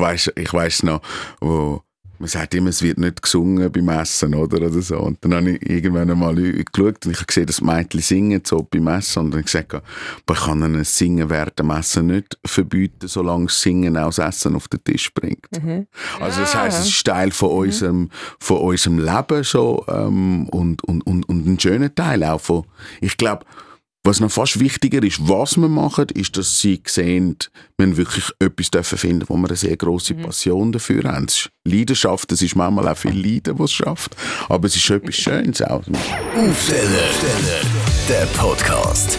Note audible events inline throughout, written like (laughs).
weiß ich weiss noch, wo man sagt immer, es wird nicht gesungen beim Essen, oder? oder so. Und dann habe ich irgendwann einmal geschaut und ich habe gesehen, dass Mädchen singen so beim Essen. Und dann habe ich gesagt, aber ich kann ihnen Singen während dem Essen nicht verbieten, solange das Singen auch das Essen auf den Tisch bringt. Mhm. Also das heisst, es ist Teil von, mhm. unserem, von unserem Leben schon ähm, und, und, und, und ein schöner Teil auch von, ich glaube, was noch fast wichtiger ist, was wir machen, ist, dass sie sehen, wir wirklich etwas dürfen finden, wo wir eine sehr große mhm. Passion dafür haben. Es ist Leidenschaft, es ist manchmal auch viel Leiden, was es schafft, aber es ist etwas Schönes auch. Aufsteller, der Podcast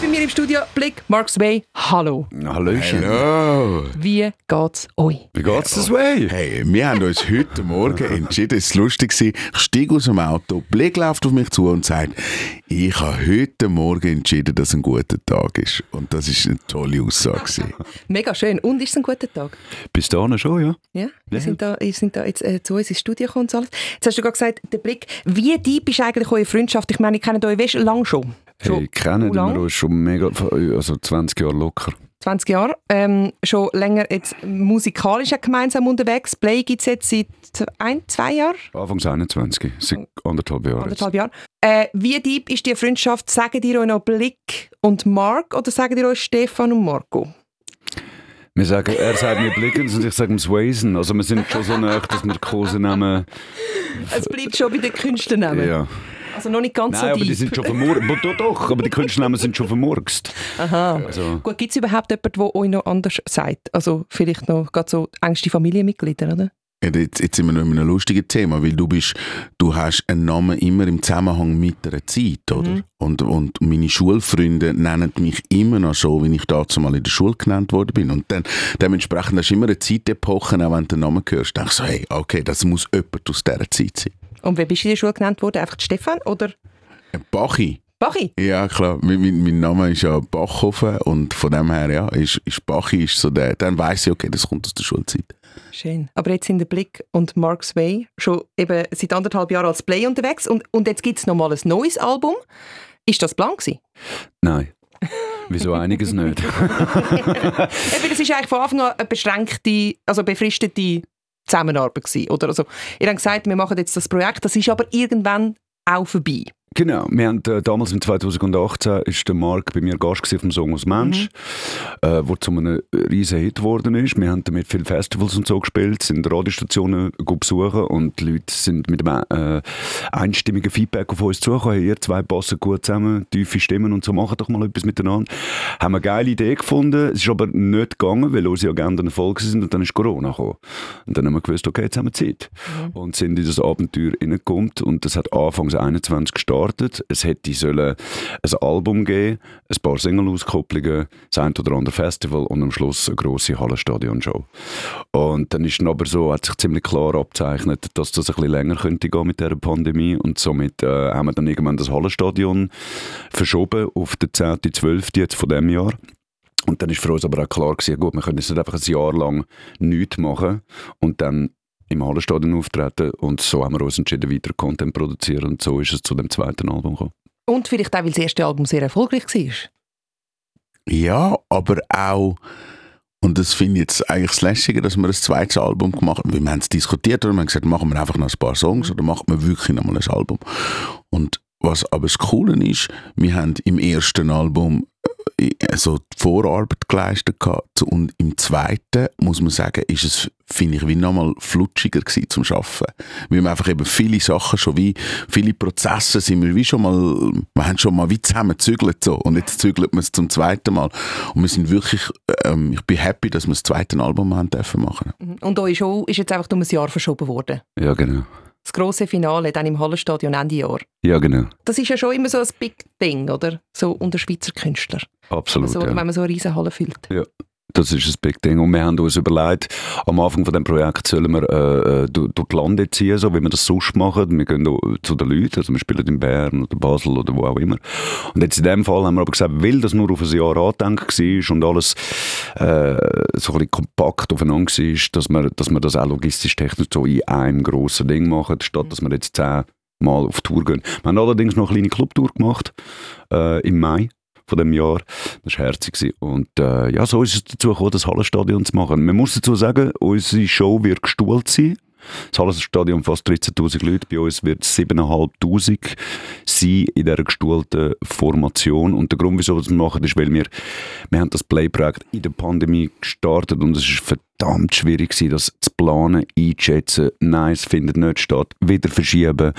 bei mir im Studio Blick, Mark Sway. Hallo. Hallöchen. Hallo. Wie geht's euch? Wie geht's das Way? Hey, wir haben uns heute Morgen entschieden, es war lustig, ich steige aus dem Auto, Blick läuft auf mich zu und sagt, ich habe heute Morgen entschieden, dass es ein guter Tag ist. Und das ist eine tolle Aussage. (laughs) Mega schön. Und ist es ein guter Tag? Bis dahin schon, ja. Ja, wir ja. sind da, wir sind da jetzt äh, zu uns ins Studio gekommen und alles. Jetzt hast du gerade gesagt, der Blick, wie deep ist eigentlich eure Freundschaft? Ich meine, ich kenne euch lange schon. Hey, kennen wir uns schon mega, also 20 Jahre locker. 20 Jahre. Ähm, schon länger jetzt musikalisch gemeinsam unterwegs. Play gibt es jetzt seit ein, zwei Jahren? Anfangs 21, seit anderthalb Jahren. Anderthalb Jahre. Äh, wie deep ist die Freundschaft? Sagen ihr euch noch Blick und Mark oder sagen ihr euch Stefan und Marco? Wir sagen, er sagt mir Blickens und ich sage ihm Swazen. Also wir sind schon so nah, dass wir Kosenamen... Es bleibt schon bei den Künstlernamen? Ja. Also noch nicht ganz Nein, so aber die sind schon vermurkst. doch, doch, aber die Künstlernamen sind schon vermurkst. Aha. Also. Gut, gibt es überhaupt jemanden, der euch noch anders sagt? Also vielleicht noch gerade so engste Familienmitglieder, oder? Jetzt, jetzt sind wir noch in einem lustigen Thema, weil du bist, du hast einen Namen immer im Zusammenhang mit einer Zeit, oder? Mhm. Und, und meine Schulfreunde nennen mich immer noch so, wie ich dazu mal in der Schule genannt worden bin. Und dann, dementsprechend hast du immer eine Zeitepoche, auch wenn du den Namen hörst, denkst du so, hey, okay, das muss jemand aus dieser Zeit sein. Und wie bist du in der Schule genannt worden? Einfach Stefan, oder? Bachi. Bachi? Ja, klar. Mein, mein, mein, Name ist ja Bachhofen und von dem her, ja, ist, ist Bachi ist so der, dann weiss ich, okay, das kommt aus der Schulzeit. Schön. Aber jetzt sind der Blick und Mark Sway schon eben seit anderthalb Jahren als Play unterwegs und, und jetzt gibt es nochmal ein neues Album. Ist das Plan gewesen? Nein. Wieso einiges nicht? (laughs) eben, das ist eigentlich von Anfang an eine beschränkte, also befristete Zusammenarbeit gewesen, oder? Also, ihr habt gesagt, wir machen jetzt das Projekt, das ist aber irgendwann auch vorbei. Genau, wir haben, äh, damals im 2018 ist der Marc bei mir Gast auf dem Song aus Mensch, mhm. äh, wo zu einem riesen Hit geworden ist. Wir haben damit viele Festivals und so gespielt, sind Radiostationen besuchen und die Leute sind mit einem äh, einstimmigen Feedback auf uns zugekommen. Hey, ihr zwei passen gut zusammen, tiefe Stimmen und so, machen doch mal etwas miteinander. Haben eine geile Idee gefunden, es ist aber nicht gegangen, weil unsere Agenten Erfolg sind und dann ist Corona gekommen. Und dann haben wir gewusst, okay, jetzt haben wir Zeit. Mhm. Und sind in das Abenteuer reingekommen und das hat anfangs 21 gestartet gestartet. Es hätte sollen ein Album geben, ein paar Single-Auskopplungen, das ein oder andere Festival und am Schluss eine grosse Hallenstadion-Show. Und dann ist aber so, hat sich ziemlich klar abzeichnet, dass das ein bisschen länger könnte gehen mit dieser Pandemie und somit äh, haben wir dann irgendwann das Hallenstadion verschoben auf den 10.12. jetzt von dem Jahr. Und dann ist für uns aber auch klar gewesen, gut, wir können jetzt nicht einfach ein Jahr lang nichts machen und dann im Hallenstadion auftreten und so haben wir uns entschieden, weiter Content produzieren und so ist es zu dem zweiten Album gekommen. Und vielleicht auch, weil das erste Album sehr erfolgreich war. Ja, aber auch und das finde ich jetzt eigentlich das Lässige, dass wir ein zweites Album gemacht haben. Wir haben es diskutiert und wir haben gesagt, machen wir einfach noch ein paar Songs oder machen wir wirklich noch mal ein Album. Und was aber das Coole ist, wir haben im ersten Album also die Vorarbeit geleistet gehabt. und im zweiten muss man sagen, ist es finde ich wie nochmal flutschiger gewesen zum Schaffen, weil wir einfach eben viele Sachen schon wie viele Prozesse sind wir wie schon mal, wir haben schon mal wie zusammen gezügelt so und jetzt zügelt man es zum zweiten Mal und wir sind wirklich, ähm, ich bin happy, dass wir das zweite Album haben dürfen machen. Mhm. Und euch Show ist jetzt einfach um ein Jahr verschoben worden. Ja genau das große Finale dann im Hallenstadion Ende Jahr. Ja, genau. Das ist ja schon immer so ein Big Ding, oder? So unter Schweizer Künstlern. Absolut, also, ja. Wenn man so eine riesen Halle füllt. Ja. Das ist ein Big Ding. Und wir haben uns überlegt, am Anfang von dem Projekt sollen wir äh, äh durch, durch die Lande ziehen, so wie wir das sonst machen. Wir gehen zu den Leuten, also wir spielen in Bern oder Basel oder wo auch immer. Und jetzt in dem Fall haben wir aber gesagt, weil das nur auf ein Jahr angedenkt war und alles äh, so ein bisschen kompakt aufeinander war, dass wir, dass wir das auch logistisch technisch so in einem grossen Ding machen, statt dass wir jetzt zehn Mal auf Tour gehen. Wir haben allerdings noch eine kleine Clubtour gemacht äh, im Mai von dem Jahr. Das war herzig. Und äh, ja, so ist es dazu gekommen, das Hallenstadion zu machen. Man muss dazu sagen, unsere Show wird gestuhlt sein. Das Hallenstadion fast 13'000 Leute, bei uns wird es 7'500 sein in dieser gestuhlten Formation. Und der Grund, wieso wir das machen, ist, weil wir, wir haben das Play-Projekt in der Pandemie gestartet und es ist verdammt schwierig gewesen, das zu planen, einzuschätzen, nein, es findet nicht statt, wieder verschieben.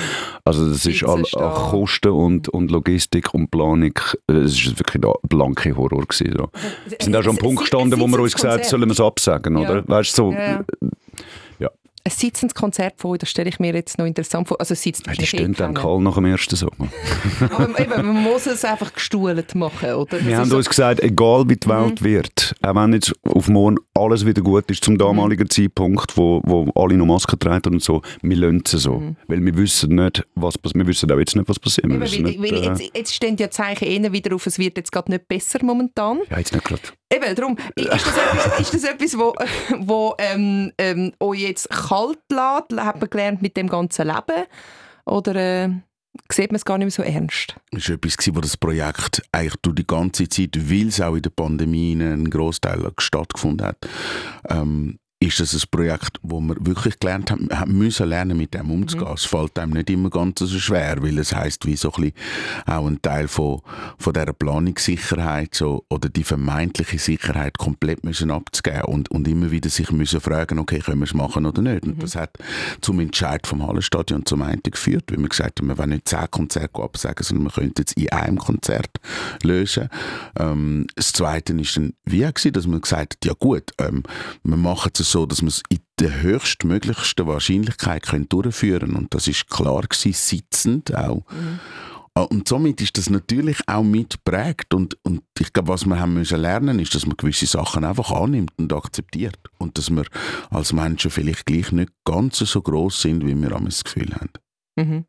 Also das ist all, an. Kosten und, und Logistik und Planung, äh, es ist wirklich ein blanker Horror gewesen. So. Wir sind auch schon am Punkt gestanden, wo wir uns gesagt haben, sollen wir es absagen, Ja. oder? Weißt du, so, Ja, ja. Ein sitzendes Konzert vor, das stelle ich mir jetzt noch interessant vor. Also sitzt Ja, die stehen eh dann kalt nach dem ersten Sommer. (laughs) Aber eben, man muss es einfach gestuhlt machen, oder? Das Wir ist haben Mhm. uns gesagt, egal wie die Welt wird, auch wenn jetzt auf morgen alles wieder gut ist, zum damaligen Zeitpunkt, wo, wo alle noch Masken tragen und so, wir lassen es so. Weil wir wissen nicht, was passiert. Wir wissen auch jetzt nicht, was passiert. Wir Mhm. Weil, nicht, weil äh, jetzt, jetzt stehen ja Zeichen eher wieder auf, es wird jetzt gerade nicht besser momentan. ja, jetzt nicht gerade. Eben, darum, ist das etwas, (laughs) ist das etwas wo, wo ähm, ähm, euch jetzt kalt lässt? Hat man gelernt mit dem ganzen Leben? Oder äh, sieht man es gar nicht mehr so ernst? Das war etwas, wo das Projekt eigentlich durch die ganze Zeit, weil es auch in der Pandemie ein Großteil stattgefunden hat, ähm, ist das ein Projekt, wo wir wirklich gelernt haben, haben müssen lernen, mit dem umzugehen. Es fällt einem nicht immer ganz so schwer, weil es heißt wie so ein bisschen auch ein Teil von, von dieser Planungssicherheit so, oder die vermeintliche Sicherheit komplett müssen abzugeben und, und immer wieder sich müssen fragen, okay, können wir es machen oder nicht. Und das hat zum Entscheid vom Hallenstadion zum einen geführt, weil wir gesagt haben, wir wollen nicht zehn Konzerte absagen, sondern wir könnten jetzt in einem Konzert lösen. Ähm, das Zweite ist dann wie gewesen, dass man gesagt hat, ja gut, ähm, wir machen es so, dass wir es in der höchstmöglichsten Wahrscheinlichkeit können durchführen und das ist klar gewesen, sitzend auch. Ah, Und somit ist das natürlich auch mitprägt und, und ich glaube, was wir haben müssen lernen, ist, dass man gewisse Sachen einfach annimmt und akzeptiert und dass wir als Menschen vielleicht gleich nicht ganz so groß sind, wie wir am Gefühl haben. Mhm.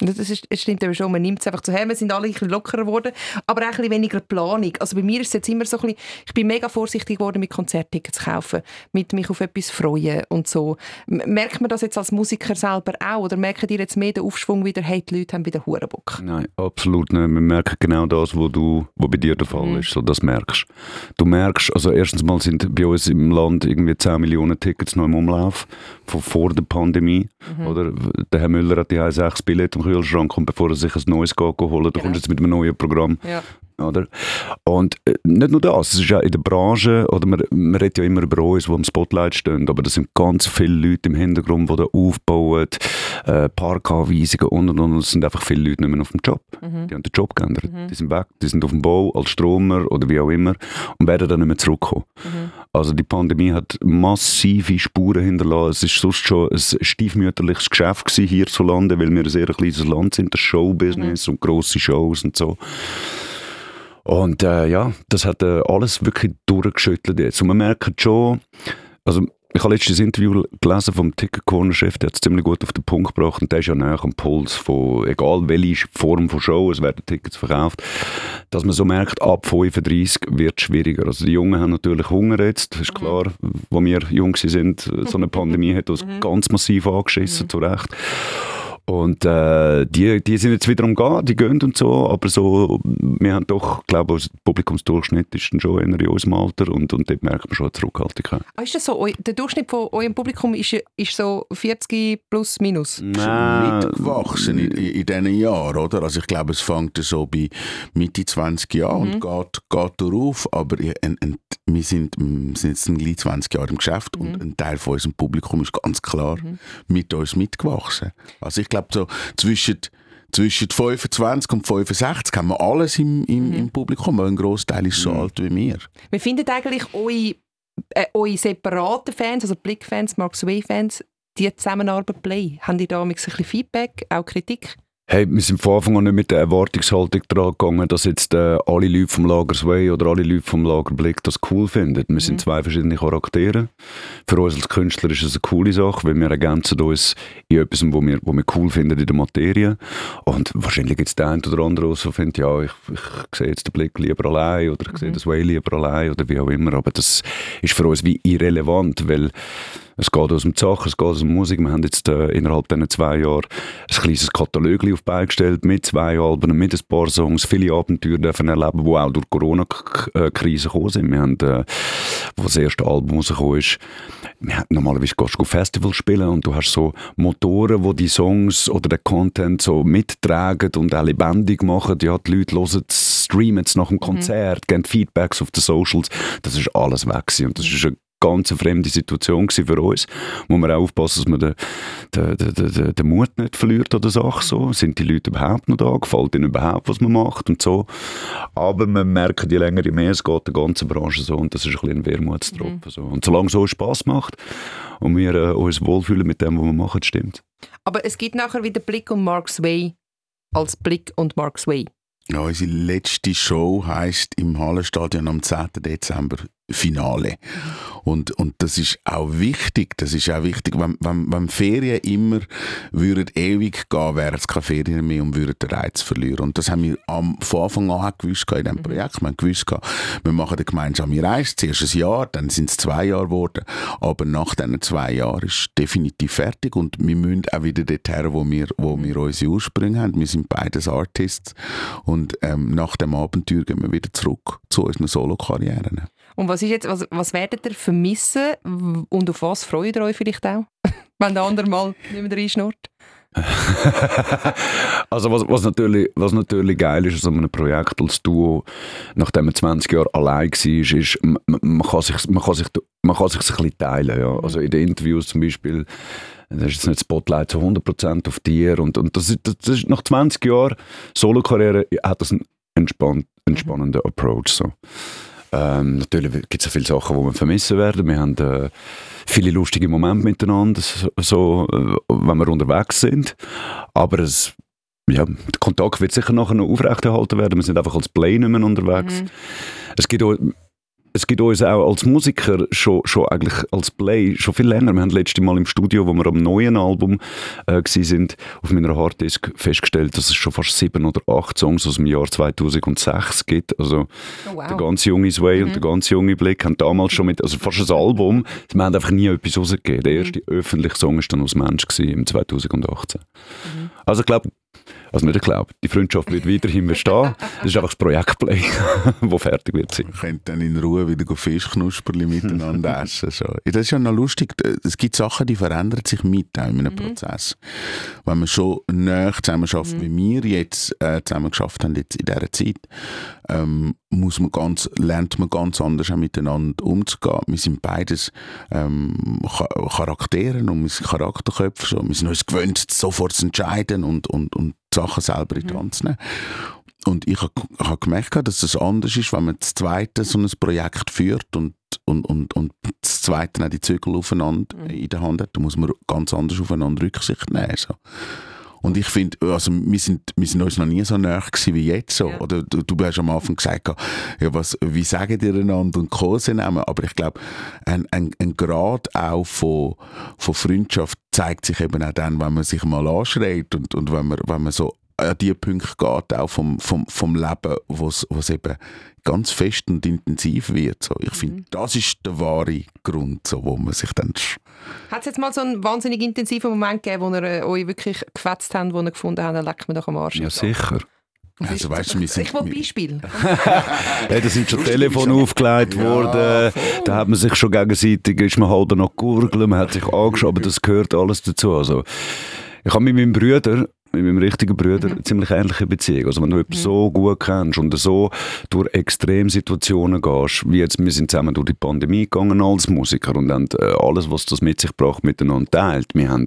Das, ist, es stimmt aber schon, man nimmt es einfach zu her, wir sind alle ein bisschen lockerer geworden, aber auch ein bisschen weniger Planung. Also bei mir ist es jetzt immer so ein bisschen, ich bin mega vorsichtig geworden mit Konzerttickets kaufen, mit mich auf etwas freuen und so. Merkt man das jetzt als Musiker selber auch oder merken ihr jetzt mehr den Aufschwung wieder, hey, die Leute haben wieder Hurenbock? Nein, absolut nicht. Wir merken genau das, was du, wo bei dir der Fall Mhm. ist. So, das merkst du. merkst, also erstens mal sind bei uns im Land irgendwie 10 Millionen Tickets noch im Umlauf von vor der Pandemie. Mhm. Oder der Herr Müller hat die sechs Billette im Kühlschrank und bevor er sich ein neues geht, holen, da Genau. kommst du jetzt mit einem neuen Programm. Ja. Oder? Und äh, nicht nur das, es ist ja in der Branche, oder man, man redet ja immer über uns, die im Spotlight stehen, aber das sind ganz viele Leute im Hintergrund, die da aufbauen, äh, Parkanweisungen und und und. Es sind einfach viele Leute nicht mehr auf dem Job. Die haben den Job geändert. Die sind weg, die sind auf dem Bau, als Stromer oder wie auch immer und werden dann nicht mehr zurückkommen. Also die Pandemie hat massive Spuren hinterlassen. Es ist sonst schon ein stiefmütterliches Geschäft gewesen hierzulande, weil wir ein sehr kleines Land sind, das Showbusiness und grosse Shows und so. Und äh, ja, das hat äh, alles wirklich durchgeschüttelt jetzt. Und man merkt schon, also ich habe letztes Interview gelesen vom Ticket Corner Chef, der hat es ziemlich gut auf den Punkt gebracht und der ist ja näher am Puls von, egal welche Form von Show, es werden Tickets verkauft, dass man so merkt, ab 35 wird es schwieriger. Also die Jungen haben natürlich Hunger jetzt, das ist klar, wo wir jung sind, so eine (laughs) Pandemie hat uns ganz massiv angeschissen, zu Recht. Und äh, die, die sind jetzt wieder am Gehen, die gehen und so, aber so, wir haben doch, glaube ich, der Publikumsdurchschnitt ist dann schon eher in unserem Alter und, und dort merkt man schon eine Zurückhaltung. Ah, ist das so? Der Durchschnitt von eurem Publikum ist, ist so 40 plus minus? Nein. mitgewachsen in, in, in diesen Jahren, oder? Also ich glaube, es fängt so bei Mitte 20 Jahren und geht, geht darauf, aber ein, ein, wir sind, wir sind jetzt gleich 20 Jahre im Geschäft und ein Teil von unserem Publikum ist ganz klar mit uns mitgewachsen. Also ich glaube, so zwischen zwischen 25 und 65 haben wir alles im, im, im Publikum, weil ein Großteil ist so alt wie wir. Wir finden eigentlich eure, äh, eure separaten Fans, also Blick-Fans, Mark Way-Fans, die Zusammenarbeit Play. Haben die da ein bisschen Feedback, auch Kritik? Hey, wir sind von Anfang an nicht mit der Erwartungshaltung dran gegangen, dass jetzt äh, alle Leute vom Lager Sway oder alle Leute vom Lager Blick das cool finden. Wir sind zwei verschiedene Charaktere. Für uns als Künstler ist es eine coole Sache, weil wir ergänzen uns in etwas, wo wir, wo wir cool finden in der Materie. Und wahrscheinlich gibt es den einen oder anderen, der so findet, ja, ich, ich sehe jetzt den Blick lieber allein oder ich sehe das Way lieber allein oder wie auch immer. Aber das ist für uns wie irrelevant, weil Es geht aus dem Zach, es geht aus der Musik. Wir haben jetzt äh, innerhalb dieser zwei Jahren ein kleines Katalog auf beigestellt mit zwei Alben, mit ein paar Songs, viele Abenteuer dürfen erleben, die auch durch die Corona-Krise gekommen sind. Wir haben, äh, wo das erste Album rausgekommen ist, wir haben, normalerweise gehst du Festival spielen und du hast so Motoren, die die Songs oder den Content so mittragen und auch lebendig machen. Ja, die Leute hören streamen es nach dem Konzert, mhm. geben Feedbacks auf den Socials. Das ist alles weg gewesen. und das ist eine ganz fremde Situation für uns. Muss man auch aufpassen, dass man den, den, den, den, den Mut nicht verliert oder Sachen so. Sind die Leute überhaupt noch da? Gefällt ihnen überhaupt, was man macht und so. Aber man merkt, je länger, je mehr es geht, der ganzen Branche so und das ist ein bisschen ein Wermutstropfen. Mhm. So. Und solange es so Spass macht und wir äh, uns wohlfühlen mit dem, was wir machen, stimmt. Aber es gibt nachher wieder Blick und Mark's Way als Blick und Mark's Way. Ja, unsere letzte Show heisst im Hallenstadion am 10. Dezember Finale. Und, und das ist auch wichtig, das ist auch wichtig, wenn, wenn, wenn Ferien immer würden ewig gehen, wären es keine Ferien mehr und würden den Reiz verlieren. Und das haben wir am, von Anfang an gewusst in diesem Projekt. Wir haben gewusst, wir machen eine gemeinsame Reise, zuerst ein Jahr, dann sind es zwei Jahre geworden, aber nach diesen zwei Jahren ist definitiv fertig und wir müssen auch wieder dorthin, wo wir, wo wir unsere Ursprünge haben. Wir sind beides Artists und ähm, nach dem Abenteuer gehen wir wieder zurück zu unseren Solo-Karrieren. Und was, ist jetzt, was, was werdet ihr vermissen und auf was freut ihr euch vielleicht auch, (laughs) wenn der andere mal nicht mehr reinschnurrt? (laughs) also was, was, natürlich, was natürlich geil ist an einem Projekt als Duo, nachdem man 20 Jahre allein war, ist, man, man, kann sich, man, kann sich, man kann sich ein bisschen teilen. Ja. Also in den Interviews zum Beispiel, da ist jetzt nicht Spotlight zu 100% auf dir und, und das, ist, das ist, nach 20 Jahren Solo-Karriere hat das einen entspann, entspannenden Approach. So. Ähm, natürlich gibt es auch viele Sachen, die wir vermissen werden. Wir haben äh, viele lustige Momente miteinander, so, äh, wenn wir unterwegs sind. Aber es, ja, der Kontakt wird sicher nachher noch aufrechterhalten werden. Wir sind einfach als Play nicht mehr unterwegs. Mhm. Es gibt auch es gibt uns auch als Musiker schon, schon eigentlich als Play schon viel länger. Wir haben letzte Mal im Studio, wo wir am neuen Album äh, sind, auf meiner Harddisk festgestellt, dass es schon fast sieben oder acht Songs aus dem Jahr 2006 gibt. Also oh, wow. der ganz junge Sway mhm. und der ganz junge Blick haben damals schon mit, also fast ein Album. Wir haben einfach nie etwas rausgegeben. Der mhm. erste mhm. öffentliche Song war dann aus Mensch im 2018. Mhm. Also ich glaube, also nicht Glaube, die Freundschaft wird weiterhin bestehen. (laughs) Das ist einfach das Projektplay, (laughs) das fertig wird sein. Wir können dann in Ruhe wieder Fischknusperli miteinander (laughs) essen. So. Das ist ja noch lustig. Es gibt Sachen, die verändern sich mit in einem mhm. Prozess. Wenn man schon näher zusammen schafft, mhm. wie wir jetzt äh, zusammen geschafft haben jetzt in dieser Zeit, ähm, muss man ganz, lernt man ganz anders auch miteinander umzugehen. Wir sind beides ähm, Charaktere und wir sind Charakterköpfe. So. Wir sind uns gewöhnt, sofort zu entscheiden und, und, und Sachen selber in die. Hand zu nehmen. Und ich habe hab gemerkt, dass es anders ist, wenn man das zweite so ein Projekt führt und, und, und, und das zweite auch die Zügel aufeinander mhm. in der Hand hat. Da muss man ganz anders aufeinander Rücksicht nehmen. So. Und ich finde, also wir sind, wir sind uns noch nie so nah wie jetzt. So. Ja. Oder du, du hast am Anfang gesagt, ja, was, wie sagen die einander und Kurse nehmen. Aber ich glaube, ein, ein, ein Grad auch von, von Freundschaft zeigt sich eben auch dann, wenn man sich mal anschreit und, und wenn, man, wenn man so an die Punkte geht, auch vom, vom, vom Leben, wo es eben ganz fest und intensiv wird. So. Ich finde, mhm. das ist der wahre Grund, so, wo man sich dann... Hat es jetzt mal so einen wahnsinnig intensiven Moment gegeben, wo ihr äh, euch wirklich gefetzt habt, wo ihr gefunden habt, dann leckt man doch am Arsch? Ja, sicher. Also, weißt du, wir sind, ich will Beispiel. (laughs) (laughs) ja, da sind schon Telefone aufgelegt ja, worden. Voll. Da hat man sich schon gegenseitig, ist man halb noch gurgeln, man hat sich angeschaut, aber das gehört alles dazu. Also, ich habe mit meinem Bruder mit meinem richtigen Bruder mhm. ziemlich ähnliche Beziehung. Also wenn du jemanden mhm. so gut kennst und so durch Extremsituationen gehst, wie jetzt, wir sind zusammen durch die Pandemie gegangen als Musiker und haben äh, alles, was das mit sich braucht, miteinander teilt. Wir, haben,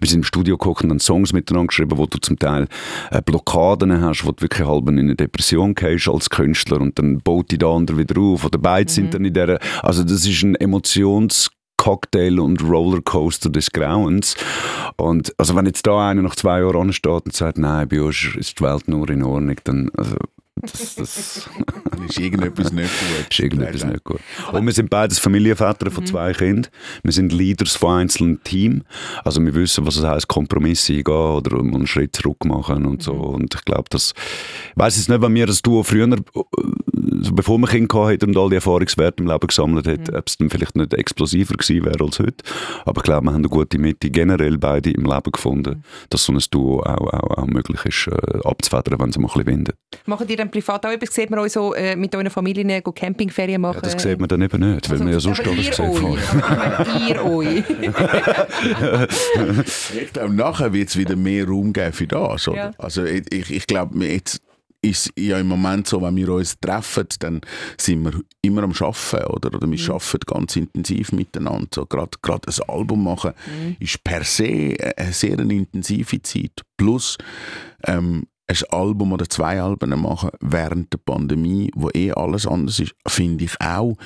wir sind im Studio gekocht und haben Songs miteinander geschrieben, wo du zum Teil äh, Blockaden hast, wo du wirklich halb in eine Depression gehst als Künstler und dann baut die der andere wieder auf oder beide mhm. sind dann in der, also das ist ein Emotions Cocktail und Rollercoaster des Grauens. Und also wenn jetzt da einer nach zwei Jahren ansteht und sagt, nein, bei uns ist die Welt nur in Ordnung, dann also, Das, das (laughs) ist irgendetwas nicht gut. (laughs) ist irgendetwas nicht gut. Und wir sind beides Familienväter von zwei Kindern. Wir sind Leaders von einzelnen Teams. Also wir wissen, was es heißt, Kompromisse eingehen oder einen Schritt zurück machen und so. Und ich glaube, das, ich weiss jetzt nicht, wenn wir das Duo früher, äh, bevor wir Kinder hatten und all die Erfahrungswerte im Leben gesammelt hat, ob es dann vielleicht nicht explosiver gewesen wäre als heute. Aber ich glaube, wir haben eine gute Mitte generell beide im Leben gefunden, dass so ein Duo auch, auch, auch möglich ist, äh, abzufedern, wenn es mal ein bisschen windet. Machen ihr dann privat auch etwas? Sieht man euch so äh, mit euren Familien äh, go Campingferien machen? Ja, das sieht man dann eben nicht, weil Also, wir ja sonst alles gesehen euch. haben. Ihr euch. (laughs) Ich glaube, nachher wird es wieder mehr Raum geben für das. Oder? Ja. Also ich, ich, glaube, jetzt ist ja im Moment so, wenn wir uns treffen, dann sind wir immer am Arbeiten oder, oder wir arbeiten ganz intensiv miteinander. So, Gerade gerade ein Album machen ist per se eine sehr intensive Zeit. Plus ähm, ein Album oder zwei Alben machen während der Pandemie, wo eh alles anders ist, finde ich auch,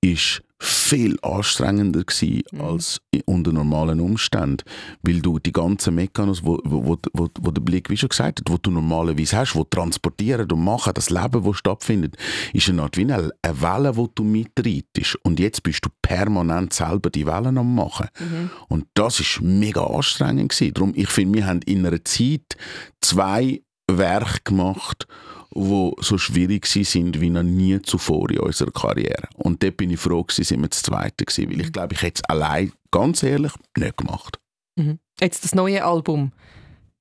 ist viel anstrengender gewesen als i- unter normalen Umständen, weil du die ganzen Mechanismen, wo, wo, wo, wo, der Blick, wie schon gesagt hat, wo du normalerweise hast, wo transportieren und machen, das Leben, das stattfindet, ist eine Art wie eine, eine Welle, wo du mitreitest und jetzt bist du permanent selber die Wellen am machen. Und das ist mega anstrengend gewesen. Darum, ich finde, wir haben in einer Zeit zwei Werke gemacht, wo so schwierig sie sind wie noch nie zuvor in unserer Karriere. Und dort bin ich froh, gewesen, sind wir das Zweite gewesen, weil ich glaube, ich hätte es allein, ganz ehrlich, nicht gemacht. Jetzt das neue Album,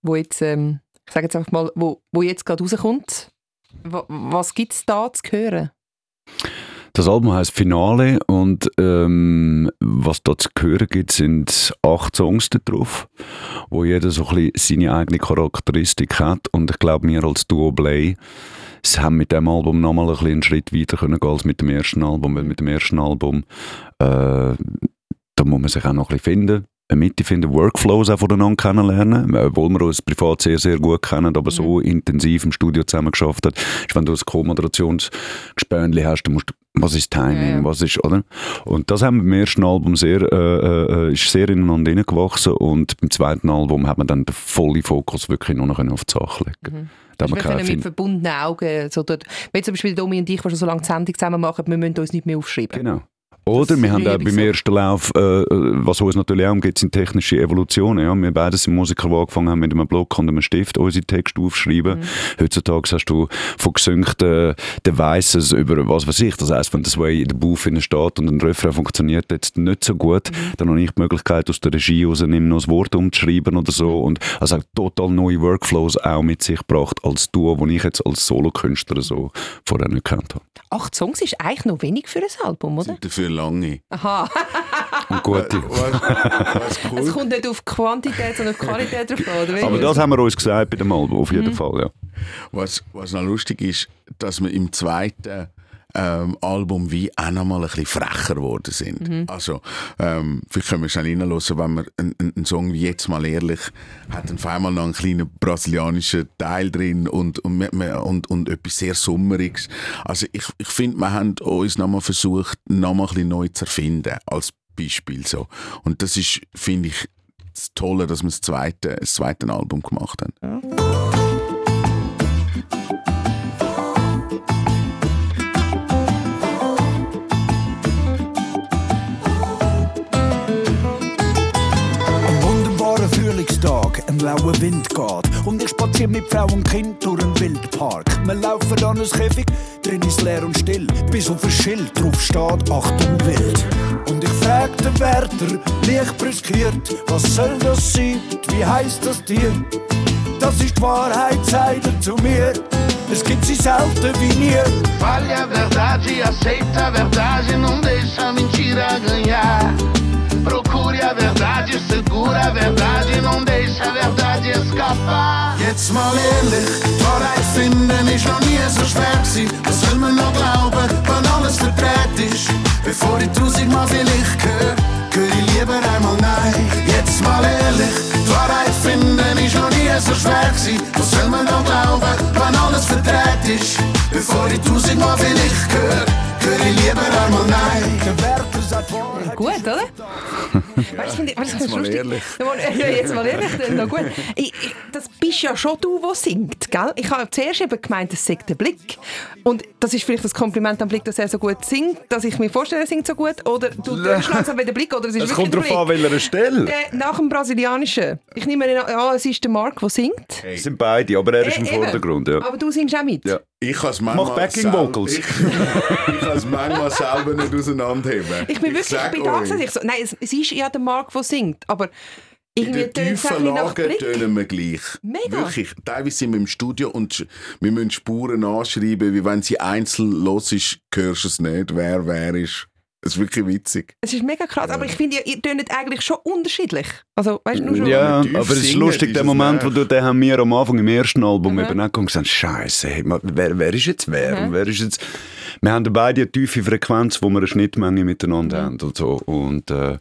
wo jetzt, ähm, ich sage jetzt einfach mal, wo, wo jetzt gerade rauskommt. Wa- Was gibt es da zu hören? Das Album heißt Finale und ähm, was da zu hören gibt, sind acht Songs da drauf, wo jeder so ein bisschen seine eigene Charakteristik hat. Und ich glaube, wir als Duo Play sie haben mit dem Album nochmal ein bisschen einen Schritt weiter können gehen als mit dem ersten Album, weil mit dem ersten Album äh, da muss man sich auch noch ein bisschen finden, eine Mitte finden, Workflows auch voneinander kennenlernen, äh, obwohl wir uns privat sehr, sehr gut kennen, aber so intensiv im Studio zusammen geschafft hat, ist, wenn du ein Co-Moderationsgespönli hast, dann musst du, was ist Timing, Ja, ja. was ist, oder? Und das haben wir beim ersten Album sehr, äh, äh, ist sehr ineinander hineingewachsen und beim zweiten Album hat man dann den vollen Fokus wirklich nur noch auf die Sache legen. Da wir wir keine können mit verbundenen Augen, so dort, wenn zum Beispiel Domi und ich, die schon so lange die Sendung zusammen machen, wir müssen uns nicht mehr aufschreiben. Genau. Oder wir haben auch beim so. ersten Lauf, äh, äh, was uns natürlich auch umgeht, sind technische Evolutionen. Ja? Wir beide sind Musiker, die angefangen haben mit einem Block und einem Stift unsere Texte aufschreiben. Mhm. Heutzutage hast du von gesynkten Devices über was weiß ich. Das heisst, wenn das Way in der Booth innen steht und ein Refrain funktioniert jetzt nicht so gut, Mhm. dann habe ich die Möglichkeit, aus der Regie rausnehmen, noch ein Wort umzuschreiben oder so. Und also auch total neue Workflows auch mit sich gebracht als Duo, die ich jetzt als Solokünstler so vorher nicht gekannt habe. Acht Songs ist eigentlich noch wenig für ein Album, oder? Dafür lange. Aha, (laughs) Und gute. Was, was (laughs) es cool kommt nicht auf Quantität, sondern auf Qualität drauf an? Aber das haben wir uns gesagt bei dem Album, auf jeden Fall, ja. Was, was noch lustig ist, dass wir im zweiten ähm, Album wie auch noch mal ein bisschen frecher geworden sind. Also, ähm, vielleicht können wir schnell reinhören, wenn wir einen, einen- einen Song wie «Jetzt mal ehrlich» hat auf einmal noch einen kleinen brasilianischen Teil drin und, und, und, und etwas sehr Summeriges. Also ich, ich finde, wir haben uns noch mal versucht, noch mal ein bisschen neu zu erfinden, als Beispiel so. Und das ist, finde ich, das Tolle, dass wir das zweite, das zweite Album gemacht haben. Ein Wind geht. Und ich spaziere mit Frau und Kind durch einen Wildpark. Wir laufen an ein Käfig, drin ist leer und still. Bis auf ein Schild drauf steht, Achtung wild. Und ich frag den Wärter, leicht brüskiert, was soll das sein? Wie heißt das Tier? Das ist die Wahrheit, sagt er zu mir. Es gibt sie selten wie nie. Fale a verdade, aceita a verdade, não deixa a mentira ganhar. Procure a verdade, segura a verdade, não deixa escapar. Jetzt mal ehrlich, Wahrheit finden ist noch nie so schwer gewesen. Was soll man noch glauben, wenn alles verdreht ist? Bevor ich tausendmal vielleicht höre, höre ich lieber einmal nein. Jetzt mal ehrlich, Wahrheit finden ist noch nie so schwer gewesen. Was soll man noch glauben, wenn alles verdreht ist? Bevor ich tausendmal vielleicht höre, höre ich lieber einmal nein. Gut, oder? Weißt du, finde ich- weißt du, das ist mal ehrlich. Ja, jetzt mal ehrlich, dann noch gut. Ich, ich, das bist ja schon du, der singt, gell? Ich habe zuerst eben gemeint, es sei der Blick. Und das ist vielleicht das Kompliment am Blick, dass er so gut singt, dass ich mir vorstelle, er singt so gut. Oder du tönst langsam wie der Blick, oder es ist Es kommt darauf an, welcher Stelle. Äh, nach dem Brasilianischen. Ich nehme an, ja, es ist der Mark, der singt. Es sind beide, aber er ist im Äh, eben. Vordergrund. Ja. Aber du singst auch mit. Ja. Ich kann es manchmal Mach Backing selber- Vocals. Ich, (laughs) ich kann es manchmal selber nicht auseinanderheben. Ich bin wirklich, ich sag bin gesessen, ich so, nein, es, es ist ja der Mark, der singt, aber In den tiefen Lagen tönen wir gleich. Mega. Wirklich. Teilweise sind wir im Studio und wir müssen Spuren anschreiben, wie wenn sie einzeln los ist, hörst du es nicht, wer wer ist. Es ist wirklich witzig. Es ist mega krass, aber ich finde, ihr, ihr tönt eigentlich schon unterschiedlich. Also, weißt du, nur schon. Ja, aber es ist lustig, ist der Moment, nicht. wo du, den haben wir am Anfang im ersten Album Mhm. eben auch gesagt, Scheiße, wer, wer ist jetzt wer? Mhm. Wer ist jetzt? Wir haben beide eine tiefe Frequenz, wo wir eine Schnittmenge miteinander Mhm. haben und so. Und äh,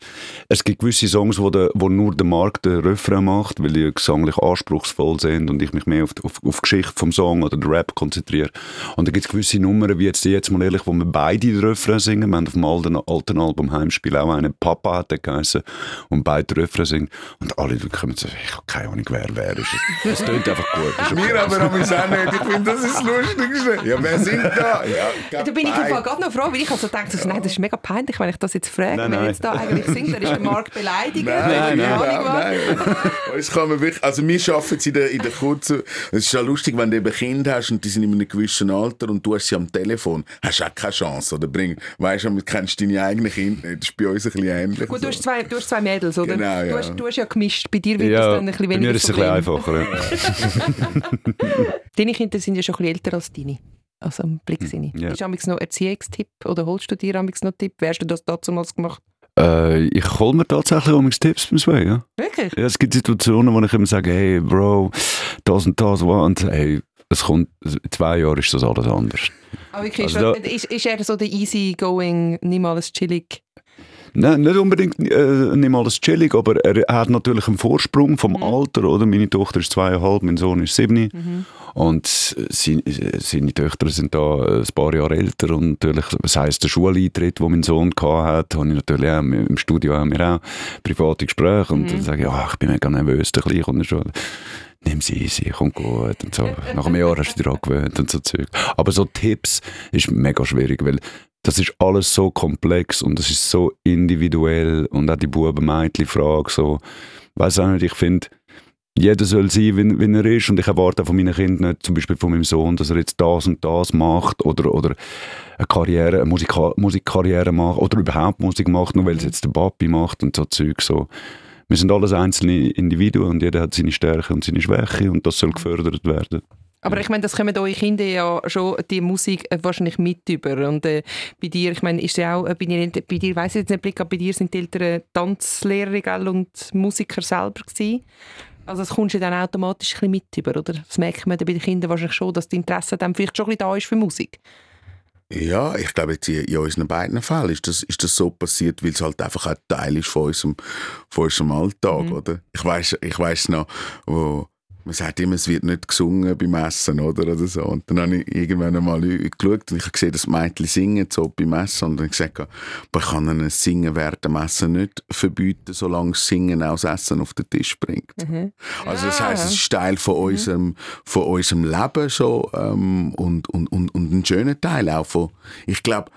es gibt gewisse Songs, wo, der, wo nur der Markt den Refrain macht, weil die gesanglich anspruchsvoll sind und ich mich mehr auf, auf, auf die Geschichte vom Song oder den Rap konzentriere. Und dann gibt es gewisse Nummern, wie jetzt, jetzt mal ehrlich, wo wir beide den Refrain singen. Wir haben auf dem alten, alten Album Heimspiel auch einen Papa hat der geheißen und beide den Refrain singen. Und alle kommen so, ich habe keine Ahnung, wer wer ist. Es tönt einfach gut. okay. Wir aber haben es auch nicht. Ich finde, das ist das Lustigste. Ja, wer singt da? Ja, Da bin ich im gerade noch froh, weil ich also dachte, so, nein, das ist mega peinlich, wenn ich das jetzt frage, Nein, nein. jetzt da eigentlich singt. Dann ist der Mark beleidigt. Nein, nein, nein, nein. Kann man wirklich, also wir arbeiten es in der, in der kurzen, es ist ja lustig, wenn du eben Kinder hast und die sind in einem gewissen Alter und du hast sie am Telefon, hast du auch keine Chance, oder bring, weißt du, du kennst deine eigenen Kinder nicht, das ist bei uns ein bisschen ähnlich. Gut, du hast, zwei, du hast zwei Mädels, oder? Genau, du, ja. hast, du hast ja gemischt. Bei dir wird das Ja, dann ein bisschen bei weniger mir ist es ein bisschen einfacher. Ja. (laughs) Deine Kinder sind ja schon ein bisschen älter als deine. Also am Blick sind Hm, ja. Ist amigs noch Erziehungstipp oder holst du dir amigs noch Tipp? Wie hast du das damals gemacht? Äh, ich hole mir tatsächlich auch Tipps beim Sway, ja. Wirklich? Ja, es gibt Situationen, wo ich immer sage, hey, Bro, das und das, und hey, es kommt, in zwei Jahren ist das alles anders. Aber wirklich, Also ist, ist, ist er so der easy-going, nicht mal alles chillig? Nein, nicht unbedingt äh, nicht mal alles chillig, aber er hat natürlich einen Vorsprung vom Mhm. Alter, oder? Meine Tochter ist zweieinhalb, mein Sohn ist sieben. Und seine, seine Töchter sind da ein paar Jahre älter und natürlich, was heisst der Schuleintritt, den mein Sohn hatte, habe ich natürlich auch, im Studio haben wir auch private Gespräche und dann sage ich, ja, ich bin mega nervös, der Kleine kommt schon nimm sie easy, kommt gut und so. Nach einem Jahr hast du dich daran gewöhnt und so Zeug. Aber so Tipps ist mega schwierig, weil das ist alles so komplex und es ist so individuell und auch die Buben-Mädchen-Frage so, weiß auch nicht, ich finde, jeder soll sein, wie, wie er ist und ich erwarte auch von meinen Kindern nicht, zum Beispiel von meinem Sohn, dass er jetzt das und das macht oder, oder eine Karriere, eine Musika Musikkarriere macht oder überhaupt Musik macht, nur weil es jetzt der Papi macht und so Zeug so. Wir sind alles einzelne Individuen und jeder hat seine Stärke und seine Schwäche und das soll gefördert werden. Aber ich meine, das kommen eure Kinder ja schon die Musik äh, wahrscheinlich mit über. Und äh, bei dir, ich meine, ist ja auch, äh, bei dir, bei dir weiss ich jetzt nicht, Blick, aber bei dir sind die Eltern Tanzlehrer gell, und Musiker selber gewesen. Also das kommst du dann automatisch ein bisschen mit über, oder? Das merkt man dann bei den Kindern wahrscheinlich schon, dass das Interesse dann vielleicht schon ein bisschen da ist für Musik. Ja, ich glaube, jetzt in, unseren beiden Fällen ist das, ist das so passiert, weil es halt einfach ein Teil ist von unserem, von unserem Alltag, Mhm. oder? Ich weiß ich weiss noch, wo man sagt immer, es wird nicht gesungen beim Essen, oder? oder so. Und dann habe ich irgendwann einmal geschaut und ich habe gesehen, dass Mädchen singen so beim Essen und dann gesagt, aber ich kann ihnen Singen während dem Essen nicht verbieten, solange das Singen auch das Essen auf den Tisch bringt. Also das heisst, es ist Teil von unserem, von unserem Leben so, ähm, und, und, und, und ein schöner Teil auch von, ich glaube,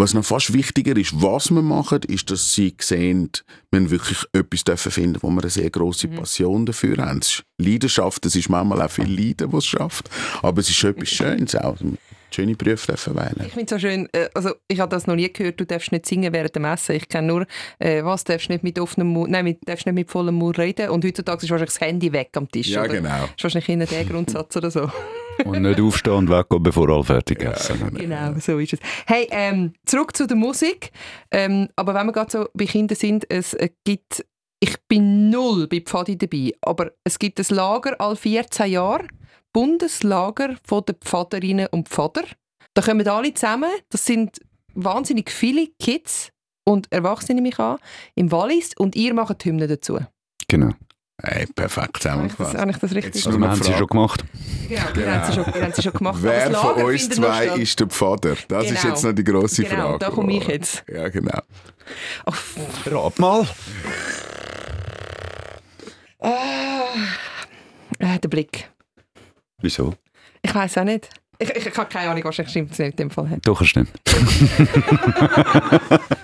was noch fast wichtiger ist, was wir machen, ist, dass sie sehen, wir wirklich etwas dürfen finden, wo wir eine sehr große Passion dafür haben. Es ist Leidenschaft, es ist manchmal auch viel Leiden, was es schafft, aber es ist etwas Schönes auch. Schöne Berufe dürfen wählen. Ich finde es so schön, äh, also ich habe das noch nie gehört, du darfst nicht singen während dem Essen. Ich kenne nur, äh, was, darfst nicht mit offenem Mund, nein, mit, darfst nicht mit vollem Mund reden und heutzutage ist wahrscheinlich das Handy weg am Tisch. Ja, oder? genau. ist wahrscheinlich der Grundsatz oder so. Und nicht aufstehen und weggehen, bevor alle fertig essen. Genau, so ist es. Hey, ähm, zurück zu der Musik. Ähm, aber wenn wir gerade so bei Kindern sind, es äh, gibt, ich bin null bei Pfadi dabei, aber es gibt ein Lager all 14 Jahre, Bundeslager von den Pfaderinnen und Pfader. Da kommen alle zusammen, das sind wahnsinnig viele Kids und Erwachsene mich an, im Wallis und ihr macht die Hymne dazu. Genau. Hey, perfekt ich das, zusammengefasst. habe ich das richtig Jetzt Also wir haben sie schon gemacht. Genau, wir haben sie schon, wir haben sie schon gemacht. Wer von uns zwei ist der Pfader? Das ist Genau. jetzt noch die grosse Genau, Frage. da komme ich jetzt. Ja, genau. Ach, Rat mal. Äh, der Blick. Wieso? Ich weiß auch nicht. Ich, ich, ich habe keine Ahnung, wahrscheinlich stimmt es nicht in dem Fall. Doch, es stimmt. (laughs)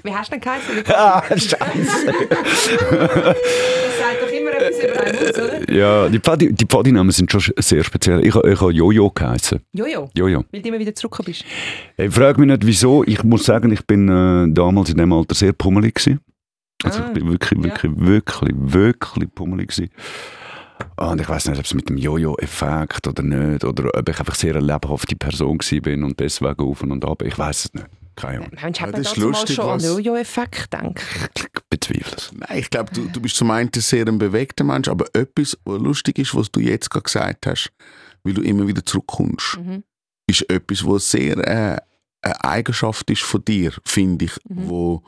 Wie hast du denn geheißen? (laughs) Ah, scheiße. (laughs) (laughs) Ja, die, Pfadi, die Pfadinamen sind schon sehr speziell. Ich, ich habe Jojo geheißen. Jojo, Jojo. weil du immer wieder zurückgekommen bist. Ich frage mich nicht, wieso. Ich muss sagen, ich bin äh, damals in dem Alter sehr pummelig gewesen. Also Ah, ich bin wirklich, ja. wirklich, wirklich, wirklich pummelig gewesen. Und ich weiß nicht, ob es mit dem Jojo-Effekt oder nicht, oder ob ich einfach sehr eine lebhafte Person bin und deswegen auf und ab. Ich weiß es nicht. Keine Ahnung. Mensch, hat Ja, man das ist lustig, schon an Jojo-Effekt gedacht? Ich (laughs) bezweifle es. Nein, ich glaube, du, du bist zum einen sehr ein bewegter Mensch, aber etwas, was lustig ist, was du jetzt gerade gesagt hast, weil du immer wieder zurückkommst, Mhm. ist etwas, was sehr äh, eine Eigenschaft ist von dir, finde ich, Mhm. wo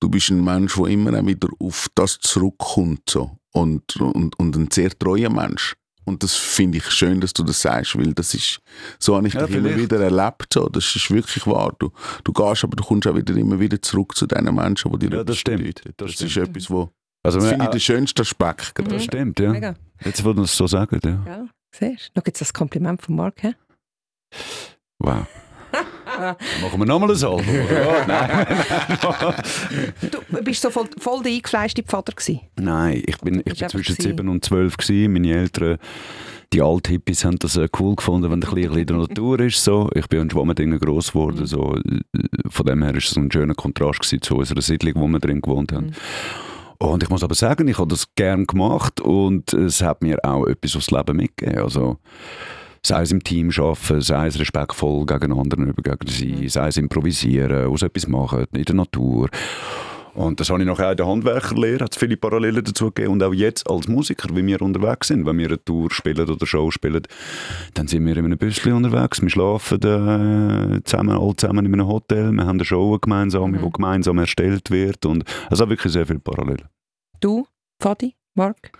du bist ein Mensch, der immer wieder auf das zurückkommt so. und, und, und ein sehr treuer Mensch. Und das finde ich schön, dass du das sagst, weil das ist, so habe ich Ja, dich immer wieder erlebt. So. Das ist wirklich wahr. Du, du gehst, aber du kommst auch wieder immer wieder zurück zu den Menschen, die dir Ja, das etwas stimmt. bedeuten. Das Das, stimmt. ist etwas, wo, Also, das finde ich äh, der schönste Aspekt. gerade. das stimmt, ja. Mega. Jetzt, wo du es so sagen, ja. Ja, siehst du? Schau jetzt das Kompliment von Mark, hä? Wow. Machen wir nochmal ein Album? Nein. (laughs) Du bist so voll, voll der eingefleischte Vater gewesen. Nein, ich bin, ich bin zwischen gewesen. 7 und 12 gewesen. Meine Eltern, die Althippies, haben das äh, cool gefunden, wenn der Kleine in der Natur ist. So. Ich bin in Schwammendingen gross geworden. Mhm. So. Äh, Von dem her war es ein schöner Kontrast gewesen zu unserer Siedlung, wo wir drin gewohnt haben. Mhm. Und ich muss aber sagen, ich habe das gern gemacht und es hat mir auch etwas aufs Leben mitgegeben. Also, sei es im Team arbeiten, sei es respektvoll gegen anderen übergegen sein, Mhm. sei es improvisieren, aus etwas machen, in der Natur. Und das habe ich nachher auch in der Handwerkerlehre, hat es viele Parallelen dazu gegeben. Und auch jetzt als Musiker, wie wir unterwegs sind, wenn wir eine Tour spielen oder Show spielen, dann sind wir in einem Büsschen unterwegs. Wir schlafen äh, zusammen, alle zusammen in einem Hotel. Wir haben eine Show gemeinsam, Mhm. die gemeinsam erstellt wird. Und es hat wirklich sehr viele Parallelen. Du, Fadi, Mark?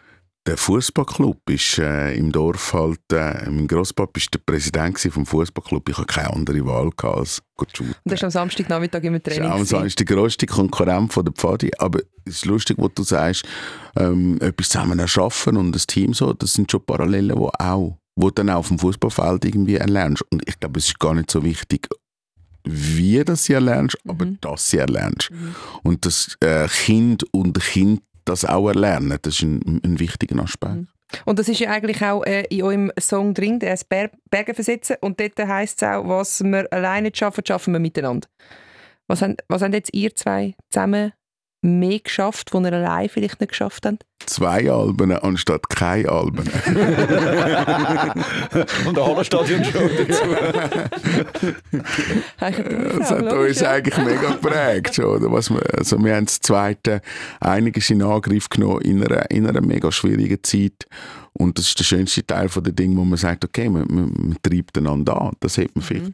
Der Fußballclub ist äh, im Dorf halt, äh, mein Grosspapa ist der Präsident gewesen vom Fußballclub. Ich hatte keine andere Wahl gehabt, als zu. Und das ist am Samstagnachmittag immer Das ist Training. auch so, gewesen. ist die grösste Konkurrent von der Pfadi. Aber es ist lustig, was du sagst, ähm, etwas zusammen erschaffen und das Team so, das sind schon Parallelen, die auch, wo du dann auch auf dem Fußballfeld irgendwie erlernst. Und ich glaube, es ist gar nicht so wichtig, wie das sie erlernst, aber Mhm. dass sie erlernst. Und das äh, Kind und Kind das auch erlernen, das ist ein, ein wichtiger Aspekt. Mhm. Und das ist ja eigentlich auch äh, in eurem Song drin, der heißt Ber Berge versetzen. Und dort heisst es auch, was wir alleine schaffen, schaffen wir miteinander. Was haben, was haben jetzt ihr zwei zusammen mehr geschafft, was ihr allein vielleicht nicht geschafft habt? Zwei Alben anstatt keine Alben. (laughs) Und ein Hallenstadion schon dazu. (laughs) Das hat uns eigentlich mega geprägt. Schon, oder? Was wir, also wir haben das zweite einiges in Angriff genommen in einer, in einer mega schwierigen Zeit. Und das ist der schönste Teil von den Dingen, wo man sagt, okay, man, man, man treibt einander an. Das hat man vielleicht.